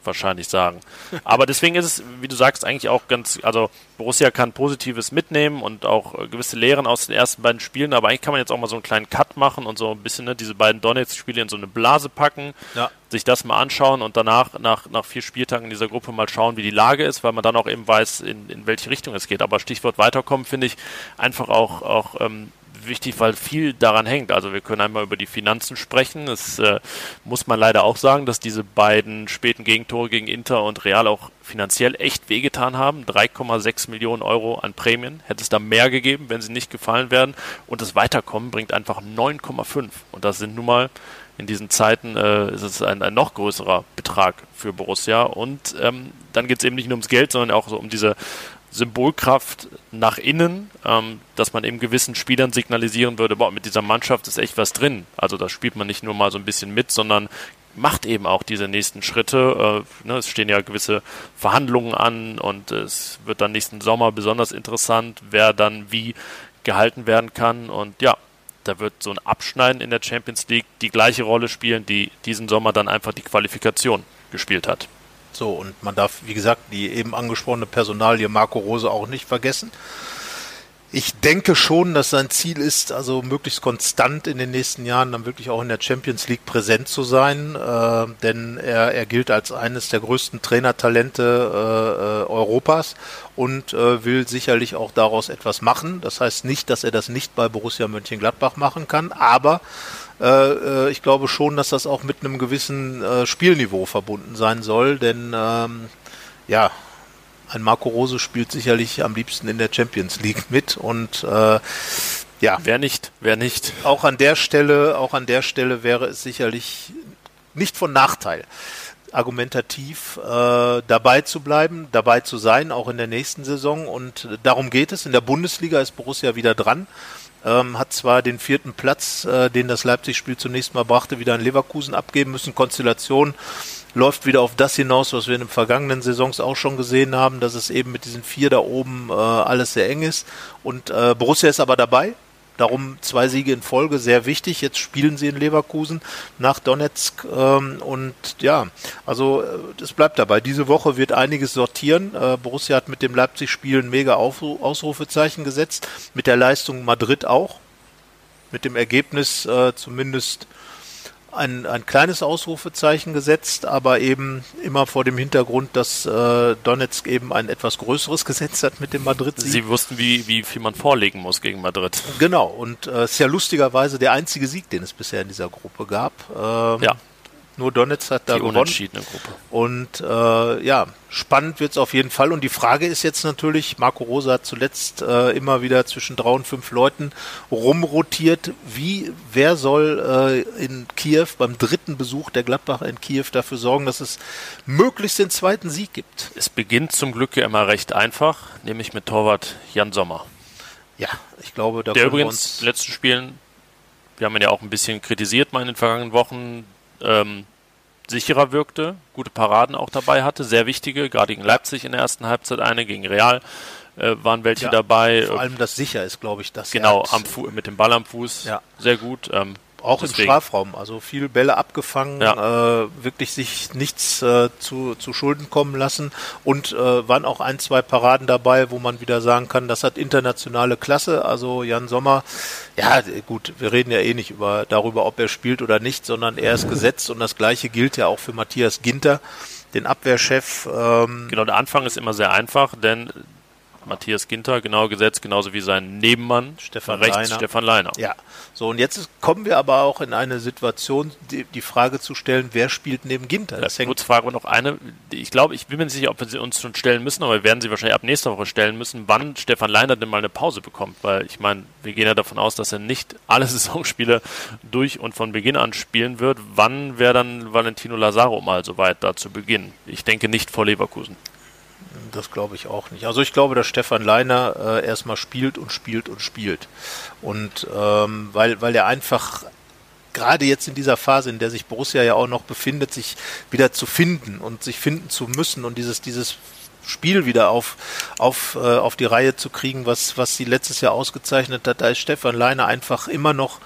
wahrscheinlich sagen. Aber deswegen ist es, wie du sagst, eigentlich auch ganz, also Borussia kann Positives mitnehmen und auch äh, gewisse Lehren aus den ersten beiden Spielen, aber eigentlich kann man jetzt auch mal so einen kleinen Cut machen und so ein bisschen ne, diese beiden Donetsk-Spiele in so eine Blase packen, ja. sich das mal anschauen und danach, nach, nach vier Spieltagen in dieser Gruppe mal schauen, wie die Lage ist, weil man dann auch eben weiß, in, in welche Richtung es geht. Aber Stichwort weiterkommen finde ich einfach auch, auch ähm, wichtig, weil viel daran hängt. Also wir können einmal über die Finanzen sprechen. Es äh, muss man leider auch sagen, dass diese beiden späten Gegentore gegen Inter und Real auch finanziell echt wehgetan haben. 3,6 Millionen Euro an Prämien. Hätte es da mehr gegeben, wenn sie nicht gefallen werden. Und das Weiterkommen bringt einfach 9,5. Und das sind nun mal in diesen Zeiten äh, ist es ein, ein noch größerer Betrag für Borussia. Und ähm, dann geht es eben nicht nur ums Geld, sondern auch so um diese Symbolkraft nach innen, ähm, dass man eben gewissen Spielern signalisieren würde, boah, mit dieser Mannschaft ist echt was drin. Also da spielt man nicht nur mal so ein bisschen mit, sondern macht eben auch diese nächsten Schritte. Äh, ne, es stehen ja gewisse Verhandlungen an und es wird dann nächsten Sommer besonders interessant, wer dann wie gehalten werden kann. Und ja, da wird so ein Abschneiden in der Champions League die gleiche Rolle spielen, die diesen Sommer dann einfach die Qualifikation gespielt hat. So, und man darf, wie gesagt, die eben angesprochene Personalie Marco Rose auch nicht vergessen. Ich denke schon, dass sein Ziel ist, also möglichst konstant in den nächsten Jahren dann wirklich auch in der Champions League präsent zu sein, äh, denn er, er gilt als eines der größten Trainertalente äh, äh, Europas und äh, will sicherlich auch daraus etwas machen. Das heißt nicht, dass er das nicht bei Borussia Mönchengladbach machen kann, aber äh, äh, ich glaube schon, dass das auch mit einem gewissen äh, Spielniveau verbunden sein soll, denn ähm, ja, ein Marco Rose spielt sicherlich am liebsten in der Champions League mit und äh, ja. Wer nicht, wer nicht. Auch an der Stelle, auch an der Stelle wäre es sicherlich nicht von Nachteil, argumentativ äh, dabei zu bleiben, dabei zu sein, auch in der nächsten Saison. Und darum geht es. In der Bundesliga ist Borussia wieder dran. Ähm, hat zwar den vierten Platz, äh, den das Leipzig-Spiel zunächst mal brachte, wieder an Leverkusen abgeben müssen. Konstellation läuft wieder auf das hinaus, was wir in den vergangenen Saisons auch schon gesehen haben, dass es eben mit diesen vier da oben äh, alles sehr eng ist. Und äh, Borussia ist aber dabei. Darum zwei Siege in Folge, sehr wichtig. Jetzt spielen sie in Leverkusen nach Donetsk. Ähm, und ja, also es äh, bleibt dabei. Diese Woche wird einiges sortieren. Äh, Borussia hat mit dem Leipzig-Spiel ein mega Ausrufezeichen gesetzt. Mit der Leistung Madrid auch. Mit dem Ergebnis äh, zumindest ein, ein kleines Ausrufezeichen gesetzt, aber eben immer vor dem Hintergrund, dass äh, Donetsk eben ein etwas größeres <laughs> gesetzt hat mit dem Madrid-Sieg. Sie wussten, wie, wie viel man vorlegen muss gegen Madrid. Genau, und es äh, ist ja lustigerweise der einzige Sieg, den es bisher in dieser Gruppe gab. Ähm, ja. Nur Donetsk hat da die gewonnen. Unentschiedene Gruppe. Und äh, ja, spannend wird es auf jeden Fall. Und die Frage ist jetzt natürlich, Marco Rosa hat zuletzt äh, immer wieder zwischen drei und fünf Leuten rumrotiert. Wie, wer soll äh, in Kiew beim dritten Besuch der Gladbacher in Kiew dafür sorgen, dass es möglichst den zweiten Sieg gibt? Es beginnt zum Glück ja immer recht einfach, nämlich mit Torwart Jan Sommer. Ja, ich glaube, da Der übrigens in den letzten Spielen, wir haben ihn ja auch ein bisschen kritisiert mal in den vergangenen Wochen, ähm, sicherer wirkte, gute Paraden auch dabei hatte, sehr wichtige, gerade gegen Leipzig in der ersten Halbzeit eine, gegen Real äh, waren welche ja, dabei. Vor allem das sicher ist, glaube ich, das. Genau, am mit dem Ball am Fuß, ja. sehr gut. Ähm, auch Deswegen. im Strafraum, also viel Bälle abgefangen, ja. äh, wirklich sich nichts äh, zu, zu Schulden kommen lassen und äh, waren auch ein, zwei Paraden dabei, wo man wieder sagen kann, das hat internationale Klasse. Also Jan Sommer, ja gut, wir reden ja eh nicht über darüber, ob er spielt oder nicht, sondern er ist gesetzt und das gleiche gilt ja auch für Matthias Ginter, den Abwehrchef. Ähm genau, der Anfang ist immer sehr einfach, denn Matthias Ginter genau gesetzt, genauso wie sein Nebenmann Stefan rechts Leiner. Stefan Leiner. Ja, so und jetzt kommen wir aber auch in eine Situation, die, die Frage zu stellen, wer spielt neben Ginter? Das hängt kurz Frage noch eine. Ich glaube, ich bin mir nicht sicher, ob wir sie uns schon stellen müssen, aber wir werden sie wahrscheinlich ab nächster Woche stellen müssen, wann Stefan Leiner denn mal eine Pause bekommt, weil ich meine, wir gehen ja davon aus, dass er nicht alle <laughs> Saisonspiele durch und von Beginn an spielen wird. Wann wäre dann Valentino Lazaro mal soweit da zu beginnen? Ich denke nicht vor Leverkusen. Das glaube ich auch nicht. Also ich glaube, dass Stefan Leiner äh, erstmal spielt und spielt und spielt. Und ähm, weil, weil er einfach gerade jetzt in dieser Phase, in der sich Borussia ja auch noch befindet, sich wieder zu finden und sich finden zu müssen und dieses, dieses Spiel wieder auf, auf, äh, auf die Reihe zu kriegen, was, was sie letztes Jahr ausgezeichnet hat, da ist Stefan Leiner einfach immer noch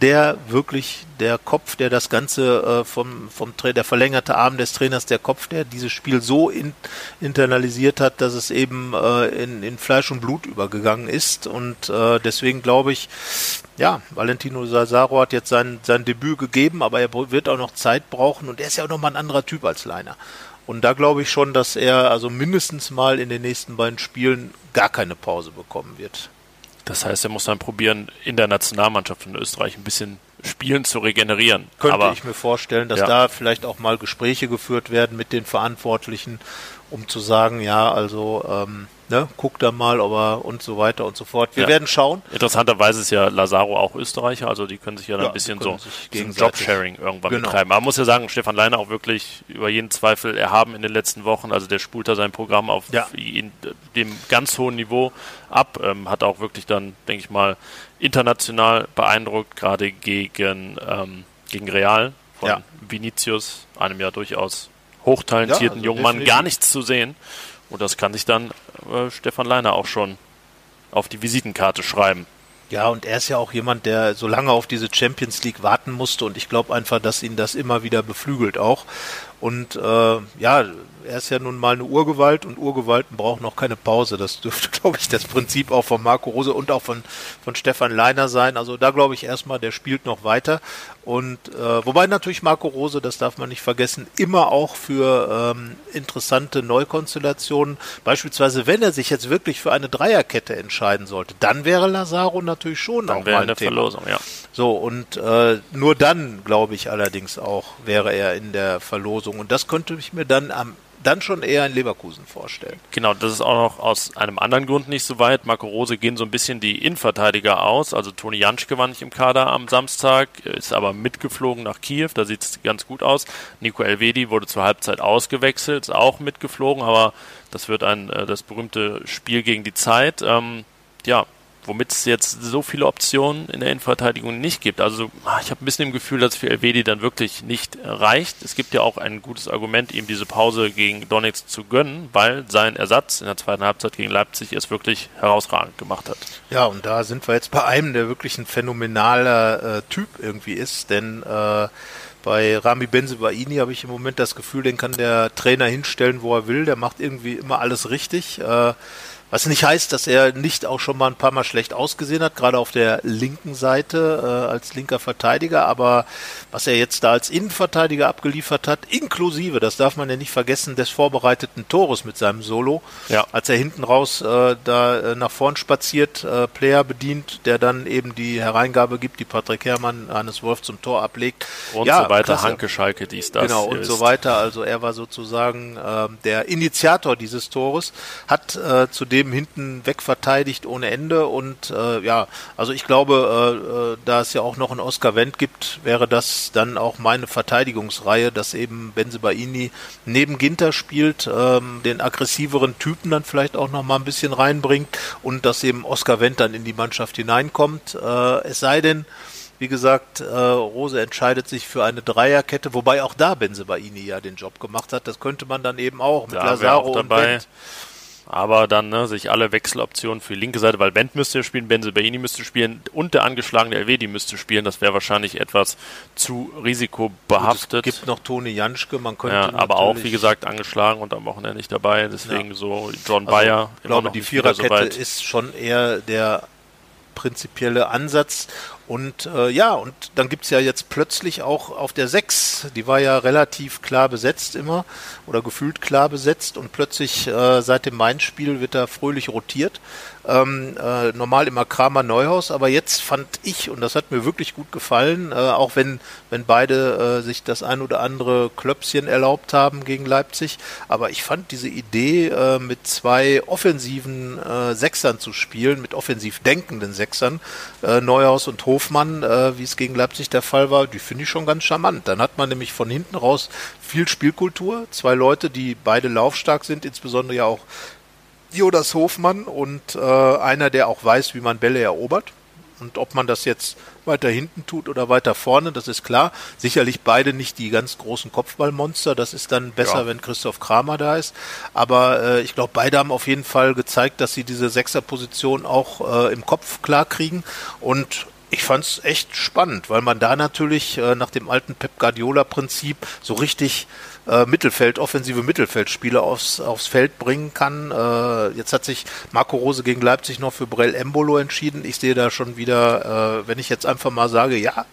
der wirklich der Kopf, der das Ganze äh, vom, vom Tra der verlängerte Arm des Trainers, der Kopf, der dieses Spiel so in, internalisiert hat, dass es eben äh, in, in Fleisch und Blut übergegangen ist. Und äh, deswegen glaube ich, ja, Valentino Sasaro hat jetzt sein, sein Debüt gegeben, aber er wird auch noch Zeit brauchen und er ist ja auch nochmal ein anderer Typ als Leiner. Und da glaube ich schon, dass er also mindestens mal in den nächsten beiden Spielen gar keine Pause bekommen wird. Das heißt, er muss dann probieren, in der Nationalmannschaft von Österreich ein bisschen Spielen zu regenerieren. Könnte Aber, ich mir vorstellen, dass ja. da vielleicht auch mal Gespräche geführt werden mit den Verantwortlichen, um zu sagen, ja, also ähm, ne, guck da mal, ob er und so weiter und so fort. Wir ja. werden schauen. Interessanterweise ist ja Lazaro auch Österreicher, also die können sich ja dann ja, ein bisschen so Jobsharing irgendwann genau. betreiben. Aber man muss ja sagen, Stefan Leiner auch wirklich über jeden Zweifel erhaben in den letzten Wochen. Also der spult da sein Programm auf ja. in, dem ganz hohen Niveau ab, ähm, hat auch wirklich dann, denke ich mal, international beeindruckt, gerade gegen, ähm, gegen Real von. Vinicius, einem ja durchaus hochtalentierten ja, also jungen Mann, gar nichts zu sehen. Und das kann sich dann äh, Stefan Leiner auch schon auf die Visitenkarte schreiben. Ja, und er ist ja auch jemand, der so lange auf diese Champions League warten musste und ich glaube einfach, dass ihn das immer wieder beflügelt auch. Und äh, ja, er ist ja nun mal eine Urgewalt und Urgewalten brauchen noch keine Pause. Das dürfte, <laughs> glaube ich, das Prinzip auch von Marco Rose und auch von, von Stefan Leiner sein. Also da glaube ich erstmal, der spielt noch weiter. Und äh, wobei natürlich Marco Rose, das darf man nicht vergessen, immer auch für ähm, interessante Neukonstellationen, beispielsweise wenn er sich jetzt wirklich für eine Dreierkette entscheiden sollte, dann wäre Lazaro natürlich schon dann auch mal ein eine Thema. Verlosung, ja. So, und äh, nur dann, glaube ich allerdings auch, wäre er in der Verlosung. Und das könnte ich mir dann am dann schon eher in Leverkusen vorstellen. Genau, das ist auch noch aus einem anderen Grund nicht so weit. Marco Rose gehen so ein bisschen die Innenverteidiger aus. Also Toni Janschke war nicht im Kader am Samstag, ist aber mitgeflogen nach Kiew, da sieht es ganz gut aus. Nico Elvedi wurde zur Halbzeit ausgewechselt, ist auch mitgeflogen, aber das wird ein äh, das berühmte Spiel gegen die Zeit. Ähm, ja, womit es jetzt so viele Optionen in der Innenverteidigung nicht gibt. Also ah, ich habe ein bisschen im Gefühl, dass für Elvedi dann wirklich nicht reicht. Es gibt ja auch ein gutes Argument, ihm diese Pause gegen Donetsk zu gönnen, weil sein Ersatz in der zweiten Halbzeit gegen Leipzig es wirklich herausragend gemacht hat. Ja, und da sind wir jetzt bei einem, der wirklich ein phänomenaler äh, Typ irgendwie ist, denn äh, bei Rami Benzebaini habe ich im Moment das Gefühl, den kann der Trainer hinstellen, wo er will. Der macht irgendwie immer alles richtig. Äh, was nicht heißt, dass er nicht auch schon mal ein paar Mal schlecht ausgesehen hat, gerade auf der linken Seite äh, als linker Verteidiger. Aber was er jetzt da als Innenverteidiger abgeliefert hat, inklusive, das darf man ja nicht vergessen, des vorbereiteten Tores mit seinem Solo, ja. als er hinten raus äh, da äh, nach vorn spaziert, äh, Player bedient, der dann eben die Hereingabe gibt, die Patrick Herrmann, Hannes Wolf zum Tor ablegt. Und ja, so weiter, klasse. Hanke Schalke, dies, das. Genau, und ist. so weiter. Also er war sozusagen äh, der Initiator dieses Tores, hat äh, zudem zudem hinten wegverteidigt ohne Ende. Und äh, ja, also ich glaube, äh, äh, da es ja auch noch einen Oscar Wendt gibt, wäre das dann auch meine Verteidigungsreihe, dass eben Benzebaini neben Ginter spielt, ähm, den aggressiveren Typen dann vielleicht auch noch mal ein bisschen reinbringt und dass eben Oscar Wendt dann in die Mannschaft hineinkommt. Äh, es sei denn, wie gesagt, äh, Rose entscheidet sich für eine Dreierkette, wobei auch da Benzebaini ja den Job gemacht hat. Das könnte man dann eben auch mit da Lazaro auch dabei. und Wendt aber dann ne, sich alle Wechseloptionen für die linke Seite, weil Wendt müsste spielen, Benzebaini müsste spielen und der angeschlagene Elvedi müsste spielen. Das wäre wahrscheinlich etwas zu risikobehaftet. es gibt noch Toni Janschke, man könnte ja, aber auch, wie gesagt, angeschlagen und am Wochenende nicht dabei. Deswegen ja. so John also, Bayer. Ich glaube, die Viererkette so ist schon eher der prinzipielle Ansatz Und äh, ja, und dann gibt's ja jetzt plötzlich auch auf der 6, die war ja relativ klar besetzt immer oder gefühlt klar besetzt und plötzlich äh, seit dem Main-Spiel wird da fröhlich rotiert. Ähm, äh, normal immer Kramer Neuhaus, aber jetzt fand ich, und das hat mir wirklich gut gefallen, äh, auch wenn, wenn beide äh, sich das ein oder andere Klöpschen erlaubt haben gegen Leipzig, aber ich fand diese Idee, äh, mit zwei offensiven äh, Sechsern zu spielen, mit offensiv denkenden Sechsern, äh, Neuhaus und Hofmann, äh, wie es gegen Leipzig der Fall war, die finde ich schon ganz charmant. Dann hat man nämlich von hinten raus viel Spielkultur, zwei Leute, die beide laufstark sind, insbesondere ja auch Jonas Hofmann und äh, einer, der auch weiß, wie man Bälle erobert. Und ob man das jetzt weiter hinten tut oder weiter vorne, das ist klar. Sicherlich beide nicht die ganz großen Kopfballmonster. Das ist dann besser, ja. wenn Christoph Kramer da ist. Aber äh, ich glaube, beide haben auf jeden Fall gezeigt, dass sie diese Sechserposition auch äh, im Kopf klar kriegen. Und ich fand es echt spannend, weil man da natürlich äh, nach dem alten Pep Guardiola-Prinzip so richtig äh, Mittelfeld, offensive Mittelfeldspieler aufs, aufs Feld bringen kann. Äh, jetzt hat sich Marco Rose gegen Leipzig noch für Brell Embolo entschieden. Ich sehe da schon wieder, äh, wenn ich jetzt einfach mal sage, ja,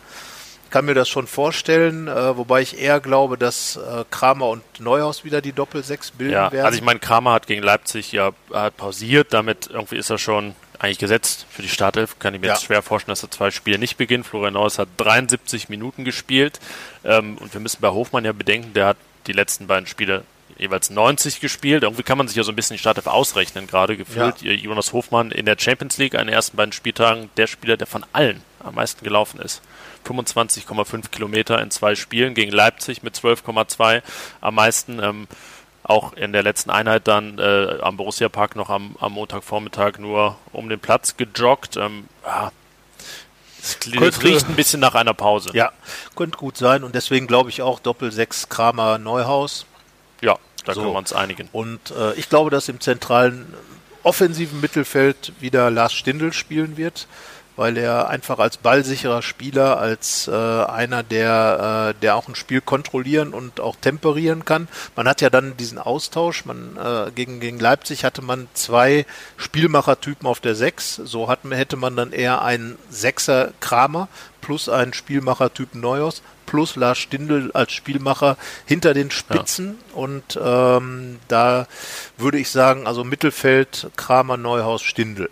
kann mir das schon vorstellen, äh, wobei ich eher glaube, dass äh, Kramer und Neuhaus wieder die Doppel-6 bilden ja, werden. Also ich meine, Kramer hat gegen Leipzig ja hat pausiert, damit irgendwie ist er schon eigentlich gesetzt für die Startelf. Kann ich mir ja. jetzt schwer vorstellen, dass er zwei Spiele nicht beginnt. Florian Neuhaus hat 73 Minuten gespielt ähm, und wir müssen bei Hofmann ja bedenken, der hat die letzten beiden Spiele jeweils 90 gespielt. Irgendwie kann man sich ja so ein bisschen die Startelf ausrechnen, gerade gefühlt. Ja. Jonas Hofmann in der Champions League an den ersten beiden Spieltagen der Spieler, der von allen am meisten gelaufen ist. 25,5 Kilometer in zwei Spielen gegen Leipzig mit 12,2 am meisten. Ähm, auch in der letzten Einheit dann äh, am Borussia Park noch am, am Montagvormittag nur um den Platz gejoggt. Ähm, ja, es könnte, riecht ein bisschen nach einer Pause. Ja, könnte gut sein und deswegen glaube ich auch Doppel 6 Kramer Neuhaus. Ja, da so. können wir uns einigen. Und äh, ich glaube, dass im zentralen offensiven Mittelfeld wieder Lars Stindl spielen wird weil er einfach als ballsicherer Spieler, als äh, einer, der, äh, der auch ein Spiel kontrollieren und auch temperieren kann. Man hat ja dann diesen Austausch. Man äh, gegen, gegen Leipzig hatte man zwei Spielmachertypen auf der Sechs. So hat, hätte man dann eher einen Sechser Kramer plus einen Spielmachertypen Neuhaus plus Lars Stindl als Spielmacher hinter den Spitzen. Ja. Und ähm, da würde ich sagen, also Mittelfeld Kramer, Neuhaus, Stindl.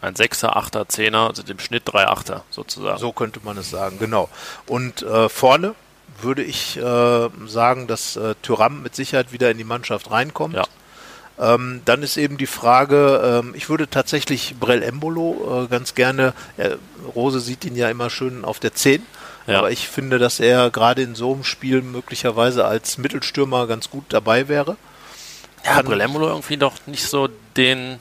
Ein Sechser, Achter, Zehner, also im Schnitt drei Achter sozusagen. So könnte man es sagen, genau. Und äh, vorne würde ich äh, sagen, dass äh, Tyram mit Sicherheit wieder in die Mannschaft reinkommt. Ja. Ähm, dann ist eben die Frage, ähm, ich würde tatsächlich Brell Embolo äh, ganz gerne, äh, Rose sieht ihn ja immer schön auf der 10, ja. aber ich finde, dass er gerade in so einem Spiel möglicherweise als Mittelstürmer ganz gut dabei wäre. Ja, Brell Embolo irgendwie doch nicht so den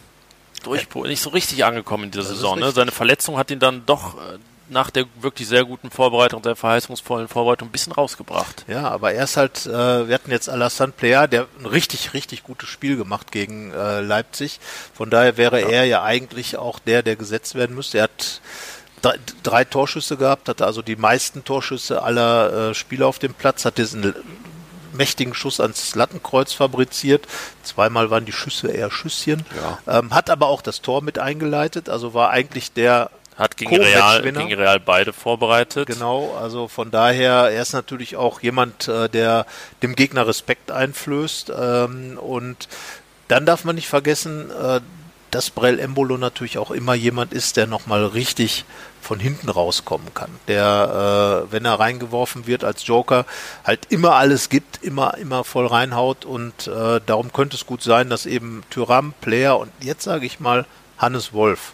Durchbruch, nicht so richtig angekommen in dieser das Saison. Ne? Seine Verletzung hat ihn dann doch äh, nach der wirklich sehr guten Vorbereitung, der verheißungsvollen Vorbereitung ein bisschen rausgebracht. Ja, aber er ist halt, äh, wir hatten jetzt Alassane Player, der ein richtig, richtig gutes Spiel gemacht gegen äh, Leipzig. Von daher wäre ja. er ja eigentlich auch der, der gesetzt werden müsste. Er hat drei, drei Torschüsse gehabt, hatte also die meisten Torschüsse aller äh, Spieler auf dem Platz, hat diesen mächtigen Schuss ans Lattenkreuz fabriziert. Zweimal waren die Schüsse eher Schüsschen. Ja. Ähm, hat aber auch das Tor mit eingeleitet, also war eigentlich der hat gegen Real, gegen Real beide vorbereitet. Genau, also von daher, er ist natürlich auch jemand, äh, der dem Gegner Respekt einflößt. Ähm, und dann darf man nicht vergessen, äh, dass Brell Embolo natürlich auch immer jemand ist, der nochmal richtig von hinten rauskommen kann. Der, äh, wenn er reingeworfen wird als Joker, halt immer alles gibt, immer, immer voll reinhaut und äh, darum könnte es gut sein, dass eben Tyram, Player und jetzt sage ich mal Hannes Wolf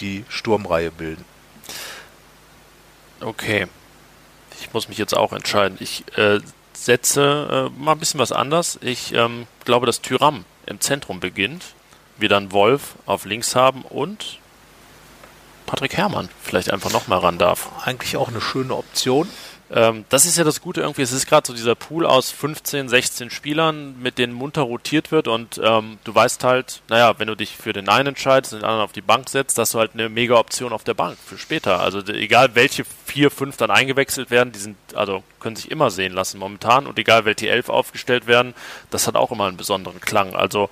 die Sturmreihe bilden. Okay. Ich muss mich jetzt auch entscheiden. Ich äh, setze äh, mal ein bisschen was anders. Ich ähm, glaube, dass Tyram im Zentrum beginnt wir dann Wolf auf links haben und Patrick Herrmann vielleicht einfach nochmal ran darf. Eigentlich auch eine schöne Option. Ähm, das ist ja das Gute irgendwie. Es ist gerade so dieser Pool aus 15, 16 Spielern, mit denen munter rotiert wird und ähm, du weißt halt, naja, wenn du dich für den einen entscheidest und den anderen auf die Bank setzt, dass du halt eine mega Option auf der Bank für später. Also egal welche vier, fünf dann eingewechselt werden, die sind, also können sich immer sehen lassen momentan und egal welche elf aufgestellt werden, das hat auch immer einen besonderen Klang. Also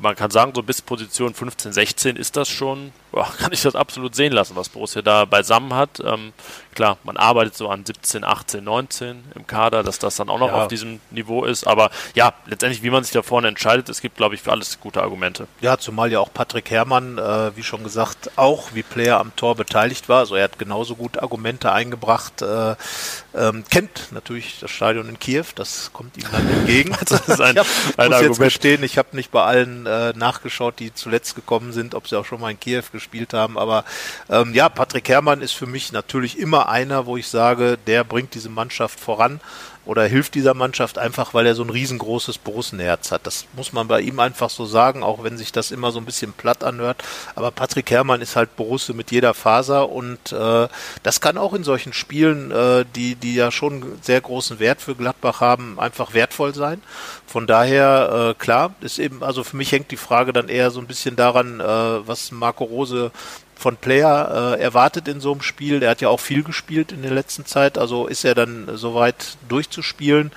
man kann sagen, so bis Position 15, 16 ist das schon, boah, <laughs> kann ich das absolut sehen lassen, was Borussia da beisammen hat. Ähm, klar, man arbeitet so an 17, 18, 19 im Kader, dass das dann auch noch ja. auf diesem Niveau ist. Aber ja, letztendlich, wie man sich da vorne entscheidet, es gibt, glaube ich, für alles gute Argumente. Ja, zumal ja auch Patrick Herrmann, äh, wie schon gesagt, auch wie Player am Tor beteiligt war. Also er hat genauso gut Argumente eingebracht. Äh, ähm, kennt natürlich das Stadion in Kiew, das kommt ihm dann entgegen. <laughs> das ist ein, <laughs> ich hab, ein muss Argument. jetzt gestehen, ich habe nicht bei allen äh, nachgeschaut, die zuletzt gekommen sind, ob sie auch schon mal in Kiew gespielt haben. Aber ähm, ja, Patrick Herrmann ist für mich natürlich immer einer, wo ich sage, der bringt diese Mannschaft voran oder hilft dieser Mannschaft einfach, weil er so ein riesengroßes Borussenherz hat. Das muss man bei ihm einfach so sagen, auch wenn sich das immer so ein bisschen platt anhört. Aber Patrick Herrmann ist halt Borusse mit jeder Faser und äh, das kann auch in solchen Spielen, äh, die, die ja schon sehr großen Wert für Gladbach haben, einfach wertvoll sein. Von daher, äh, klar, ist eben, also für mich hängt die Frage dann eher so ein bisschen daran, äh, was Marco Rose von Player äh, erwartet in so einem Spiel. Der hat ja auch viel gespielt in der letzten Zeit, also ist er dann soweit durchzuspielen.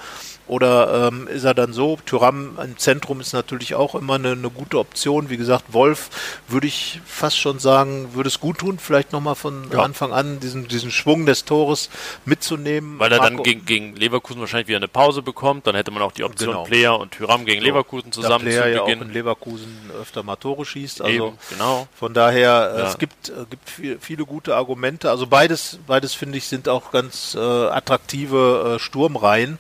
Oder ähm, ist er dann so? Tyram im Zentrum ist natürlich auch immer eine, eine gute Option. Wie gesagt, Wolf würde ich fast schon sagen, würde es gut tun, vielleicht nochmal von ja. Anfang an diesen, diesen Schwung des Tores mitzunehmen. Weil er Marco dann gegen, gegen Leverkusen wahrscheinlich wieder eine Pause bekommt. Dann hätte man auch die Option genau. Player und Tyram gegen so, Leverkusen zusammen da Player zu ja auch in Leverkusen öfter mal Tore schießt. Also Eben, genau. Von daher, äh, ja. es gibt, äh, gibt viel, viele gute Argumente. Also beides, beides finde ich, sind auch ganz äh, attraktive äh, Sturmreihen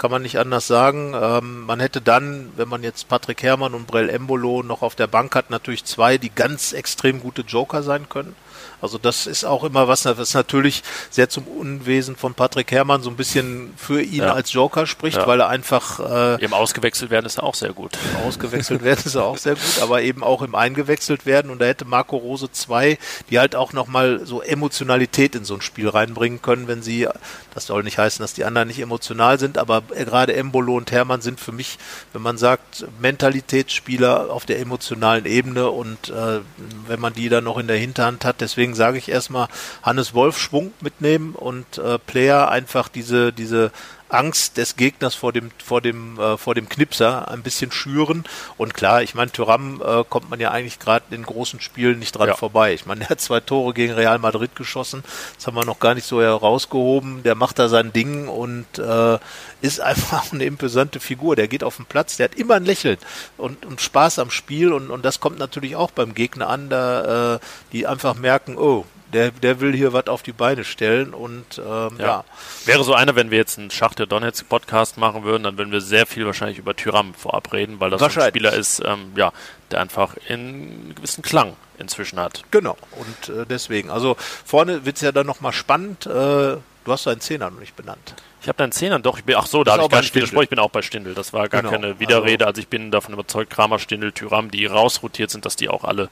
kann man nicht anders sagen. Ähm, man hätte dann, wenn man jetzt Patrick Herrmann und Brell Embolo noch auf der Bank hat, natürlich zwei, die ganz extrem gute Joker sein können. Also das ist auch immer was, was natürlich sehr zum Unwesen von Patrick Herrmann so ein bisschen für ihn ja. als Joker spricht, ja. weil er einfach äh, im ausgewechselt werden ist er auch sehr gut. Ausgewechselt werden ist er auch sehr gut, aber eben auch im eingewechselt werden und da hätte Marco Rose zwei, die halt auch nochmal so Emotionalität in so ein Spiel reinbringen können, wenn sie, das soll nicht heißen, dass die anderen nicht emotional sind, aber gerade Embolo und Hermann sind für mich, wenn man sagt, Mentalitätsspieler auf der emotionalen Ebene und äh, wenn man die dann noch in der Hinterhand hat, deswegen Deswegen sage ich erstmal Hannes Wolf Schwung mitnehmen und äh, Player einfach diese, diese Angst des Gegners vor dem vor dem äh, vor dem Knipser ein bisschen schüren und klar, ich meine Thuram äh, kommt man ja eigentlich gerade in großen Spielen nicht dran ja. vorbei. Ich meine, er hat zwei Tore gegen Real Madrid geschossen, das haben wir noch gar nicht so herausgehoben. Der macht da sein Ding und äh, ist <laughs> einfach eine imposante Figur. Der geht auf den Platz, der hat immer ein Lächeln und, und Spaß am Spiel und und das kommt natürlich auch beim Gegner an, da äh, die einfach merken, oh, der, der will hier was auf die Beine stellen und ähm, ja. ja. Wäre so einer, wenn wir jetzt einen Schacht der Donetsk Podcast machen würden, dann würden wir sehr viel wahrscheinlich über Tyram vorab reden, weil das ein Spieler ist, ähm, ja, der einfach einen gewissen Klang inzwischen hat. Genau, und äh, deswegen, also vorne wird es ja dann nochmal spannend. Äh, du hast deinen Zehner noch nicht benannt. Ich habe deinen Zehnern doch, ich bin, ach so, da habe ich gar nicht widersprochen, ich bin auch bei Stindel. Das war gar genau. keine Widerrede. Also, also, ich bin davon überzeugt, Kramer, Stindel, Tyram, die rausrotiert sind, dass die auch alle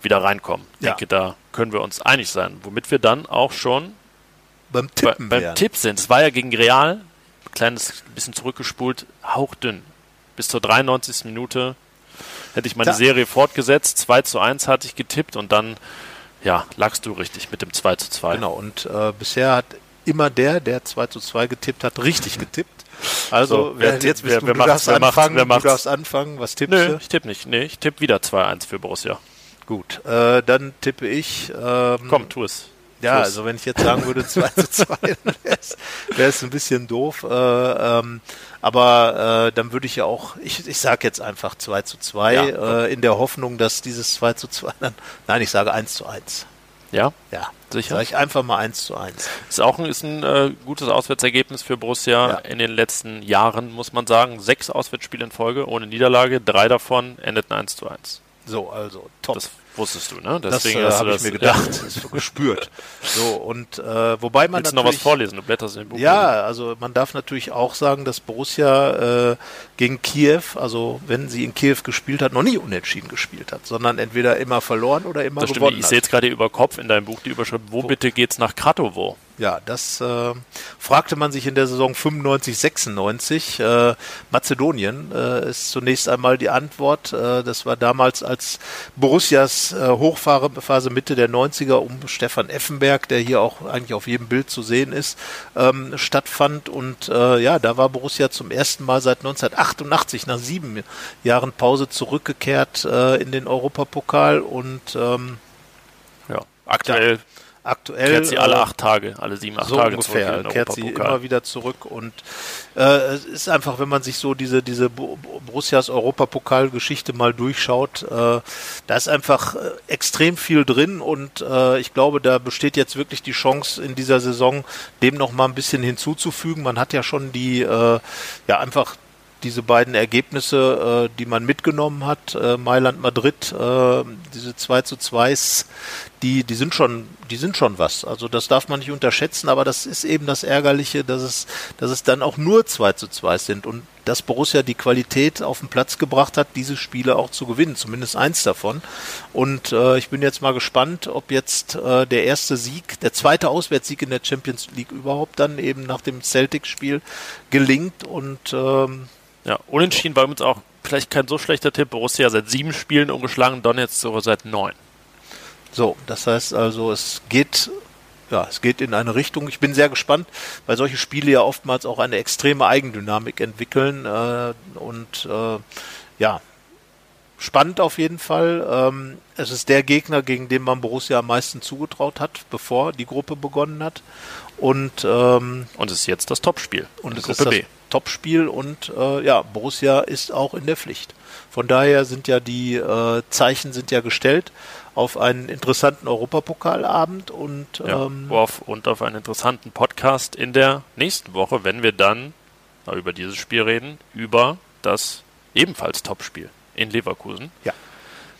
wieder reinkommen. Ich ja. denke, da können wir uns einig sein. Womit wir dann auch schon beim, Tippen bei, beim Tipp sind. Es war ja gegen Real, kleines bisschen zurückgespult, hauchdünn. Bis zur 93. Minute hätte ich meine da. Serie fortgesetzt. 2 zu 1 hatte ich getippt und dann ja, lagst du richtig mit dem 2 zu 2. Genau, und äh, bisher hat immer der, der 2 zu 2 getippt hat, richtig getippt. Also, so, wer, jetzt bist wer, du, wer du darfst wer anfangen, wer du darfst anfangen, was tippst Nö, du? ich tippe nicht, nee, ich tippe wieder 2-1 für Borussia. Gut, äh, dann tippe ich... Ähm, Komm, tu es. Ja, also wenn ich jetzt sagen würde 2 zu 2, wäre es ein bisschen doof. Äh, ähm, aber äh, dann würde ich ja auch, ich, ich sage jetzt einfach 2 zu 2, ja, äh, in der Hoffnung, dass dieses 2 zu 2 dann, nein, ich sage 1 zu 1. Ja? Ja. Sicher? Sag ich einfach mal 1 zu 1. Ist auch ein, ist ein äh, gutes Auswärtsergebnis für Borussia ja. in den letzten Jahren, muss man sagen. Sechs Auswärtsspiele in Folge ohne Niederlage, drei davon endeten 1 zu 1. So, also top. Das wusstest du, ne? Deswegen das äh, habe ich mir <laughs> gedacht, ja. das gespürt. So und äh, wobei man Willst du noch was vorlesen? Du blätterst in den Buch. Ja, also man darf natürlich auch sagen, dass Borussia äh, gegen Kiew, also wenn sie in Kiew gespielt hat, noch nie unentschieden gespielt hat, sondern entweder immer verloren oder immer das gewonnen. Stimmt. Ich sehe jetzt gerade über Kopf in deinem Buch die Überschrift: Wo, Wo? bitte geht's nach Kratovo? Ja, das äh, fragte man sich in der Saison 95, 96. Äh, Mazedonien äh, ist zunächst einmal die Antwort. Äh, das war damals, als Borussias äh, Hochphase Mitte der 90er um Stefan Effenberg, der hier auch eigentlich auf jedem Bild zu sehen ist, ähm, stattfand. Und äh, ja, da war Borussia zum ersten Mal seit 1988 nach sieben Jahren Pause zurückgekehrt äh, in den Europapokal und ähm, ja, aktuell aktuell. Kehrt sie alle äh, acht Tage, alle sieben, acht so Tage ungefähr, zurück. kehrt sie immer wieder zurück und äh, es ist einfach, wenn man sich so diese, diese Borussias Europapokalgeschichte mal durchschaut, äh, da ist einfach äh, extrem viel drin und äh, ich glaube, da besteht jetzt wirklich die Chance in dieser Saison, dem noch mal ein bisschen hinzuzufügen. Man hat ja schon die, äh, ja einfach diese beiden Ergebnisse, äh, die man mitgenommen hat, äh, Mailand, Madrid, äh, diese 2 zu 2 die, die sind schon, die sind schon was. Also das darf man nicht unterschätzen, aber das ist eben das Ärgerliche, dass es, dass es dann auch nur 2 zu 2 sind und dass Borussia die Qualität auf den Platz gebracht hat, diese Spiele auch zu gewinnen, zumindest eins davon. Und äh, ich bin jetzt mal gespannt, ob jetzt äh, der erste Sieg, der zweite Auswärtssieg in der Champions League überhaupt dann eben nach dem Celtic-Spiel gelingt und ähm, ja, unentschieden bei uns auch vielleicht kein so schlechter Tipp. Borussia seit sieben Spielen ungeschlagen, Donetsk sogar seit neun. So, das heißt also, es geht, ja, es geht in eine Richtung. Ich bin sehr gespannt, weil solche Spiele ja oftmals auch eine extreme Eigendynamik entwickeln äh, und äh, ja, spannend auf jeden Fall. Ähm, es ist der Gegner, gegen den man Borussia am meisten zugetraut hat, bevor die Gruppe begonnen hat. Und, ähm, und es ist jetzt das Topspiel. Und es Gruppe ist das Topspiel und äh, ja, Borussia ist auch in der Pflicht. Von daher sind ja die äh, Zeichen sind ja gestellt auf einen interessanten Europapokalabend und, ja, ähm, auf, und auf einen interessanten Podcast in der nächsten Woche, wenn wir dann über dieses Spiel reden, über das ebenfalls Topspiel in Leverkusen. Ja.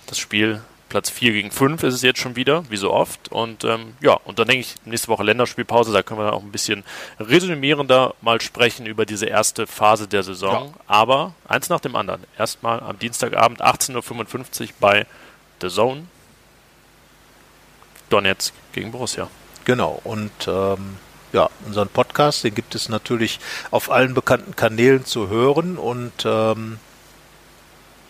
Das Spiel Platz 4 gegen 5 ist es jetzt schon wieder, wie so oft. Und ähm, ja, und dann denke ich, nächste Woche Länderspielpause, da können wir dann auch ein bisschen resümierender mal sprechen über diese erste Phase der Saison. Ja. Aber eins nach dem anderen. Erstmal am Dienstagabend 18.55 Uhr bei The Zone. Donetsk gegen Borussia. Genau, und ähm, ja, unseren Podcast, den gibt es natürlich auf allen bekannten Kanälen zu hören und ähm,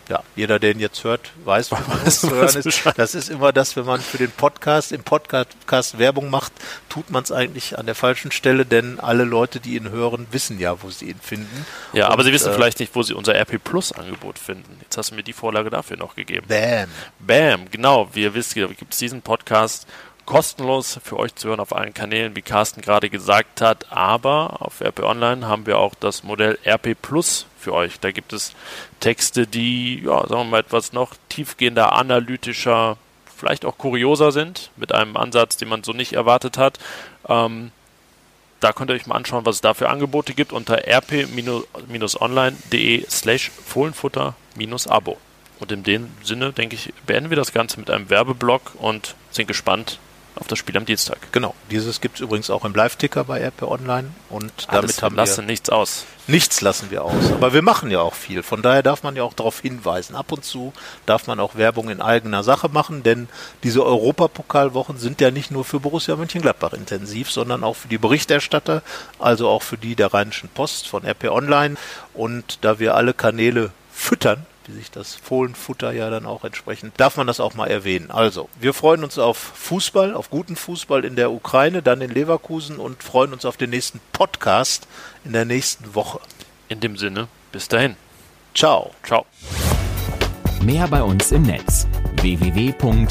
ja, jeder, der ihn jetzt hört, weiß, <laughs> was zu hören ist. Das ist immer das, wenn man für den Podcast, im Podcast Werbung macht, tut man es eigentlich an der falschen Stelle, denn alle Leute, die ihn hören, wissen ja, wo sie ihn finden. Ja, Und, aber sie wissen äh, vielleicht nicht, wo sie unser RP Plus Angebot finden. Jetzt hast du mir die Vorlage dafür noch gegeben. Bam. Bam, genau. Wie ihr wisst, gibt es diesen Podcast kostenlos für euch zu hören auf allen Kanälen, wie Carsten gerade gesagt hat. Aber auf RP Online haben wir auch das Modell RP Plus für euch. Da gibt es Texte, die, ja, sagen wir mal, etwas noch tiefgehender, analytischer, vielleicht auch kurioser sind, mit einem Ansatz, den man so nicht erwartet hat. Ähm, da könnt ihr euch mal anschauen, was es da für Angebote gibt unter rp-online.de slash Fohlenfutter-Abo. Und in dem Sinne, denke ich, beenden wir das Ganze mit einem Werbeblock und sind gespannt, auf das Spiel am Dienstag. Genau. Dieses gibt es übrigens auch im Live-Ticker bei RP Online und Alles damit haben lassen wir nichts aus. Nichts lassen wir aus. Aber wir machen ja auch viel. Von daher darf man ja auch darauf hinweisen. Ab und zu darf man auch Werbung in eigener Sache machen, denn diese Europapokalwochen sind ja nicht nur für Borussia Mönchengladbach intensiv, sondern auch für die Berichterstatter, also auch für die der Rheinischen Post von RP Online. Und da wir alle Kanäle füttern, wie sich das Fohlenfutter ja dann auch entsprechend, darf man das auch mal erwähnen. Also, wir freuen uns auf Fußball, auf guten Fußball in der Ukraine, dann in Leverkusen und freuen uns auf den nächsten Podcast in der nächsten Woche. In dem Sinne, bis dahin. Ciao. Ciao. Mehr bei uns im Netz www.rp-online.de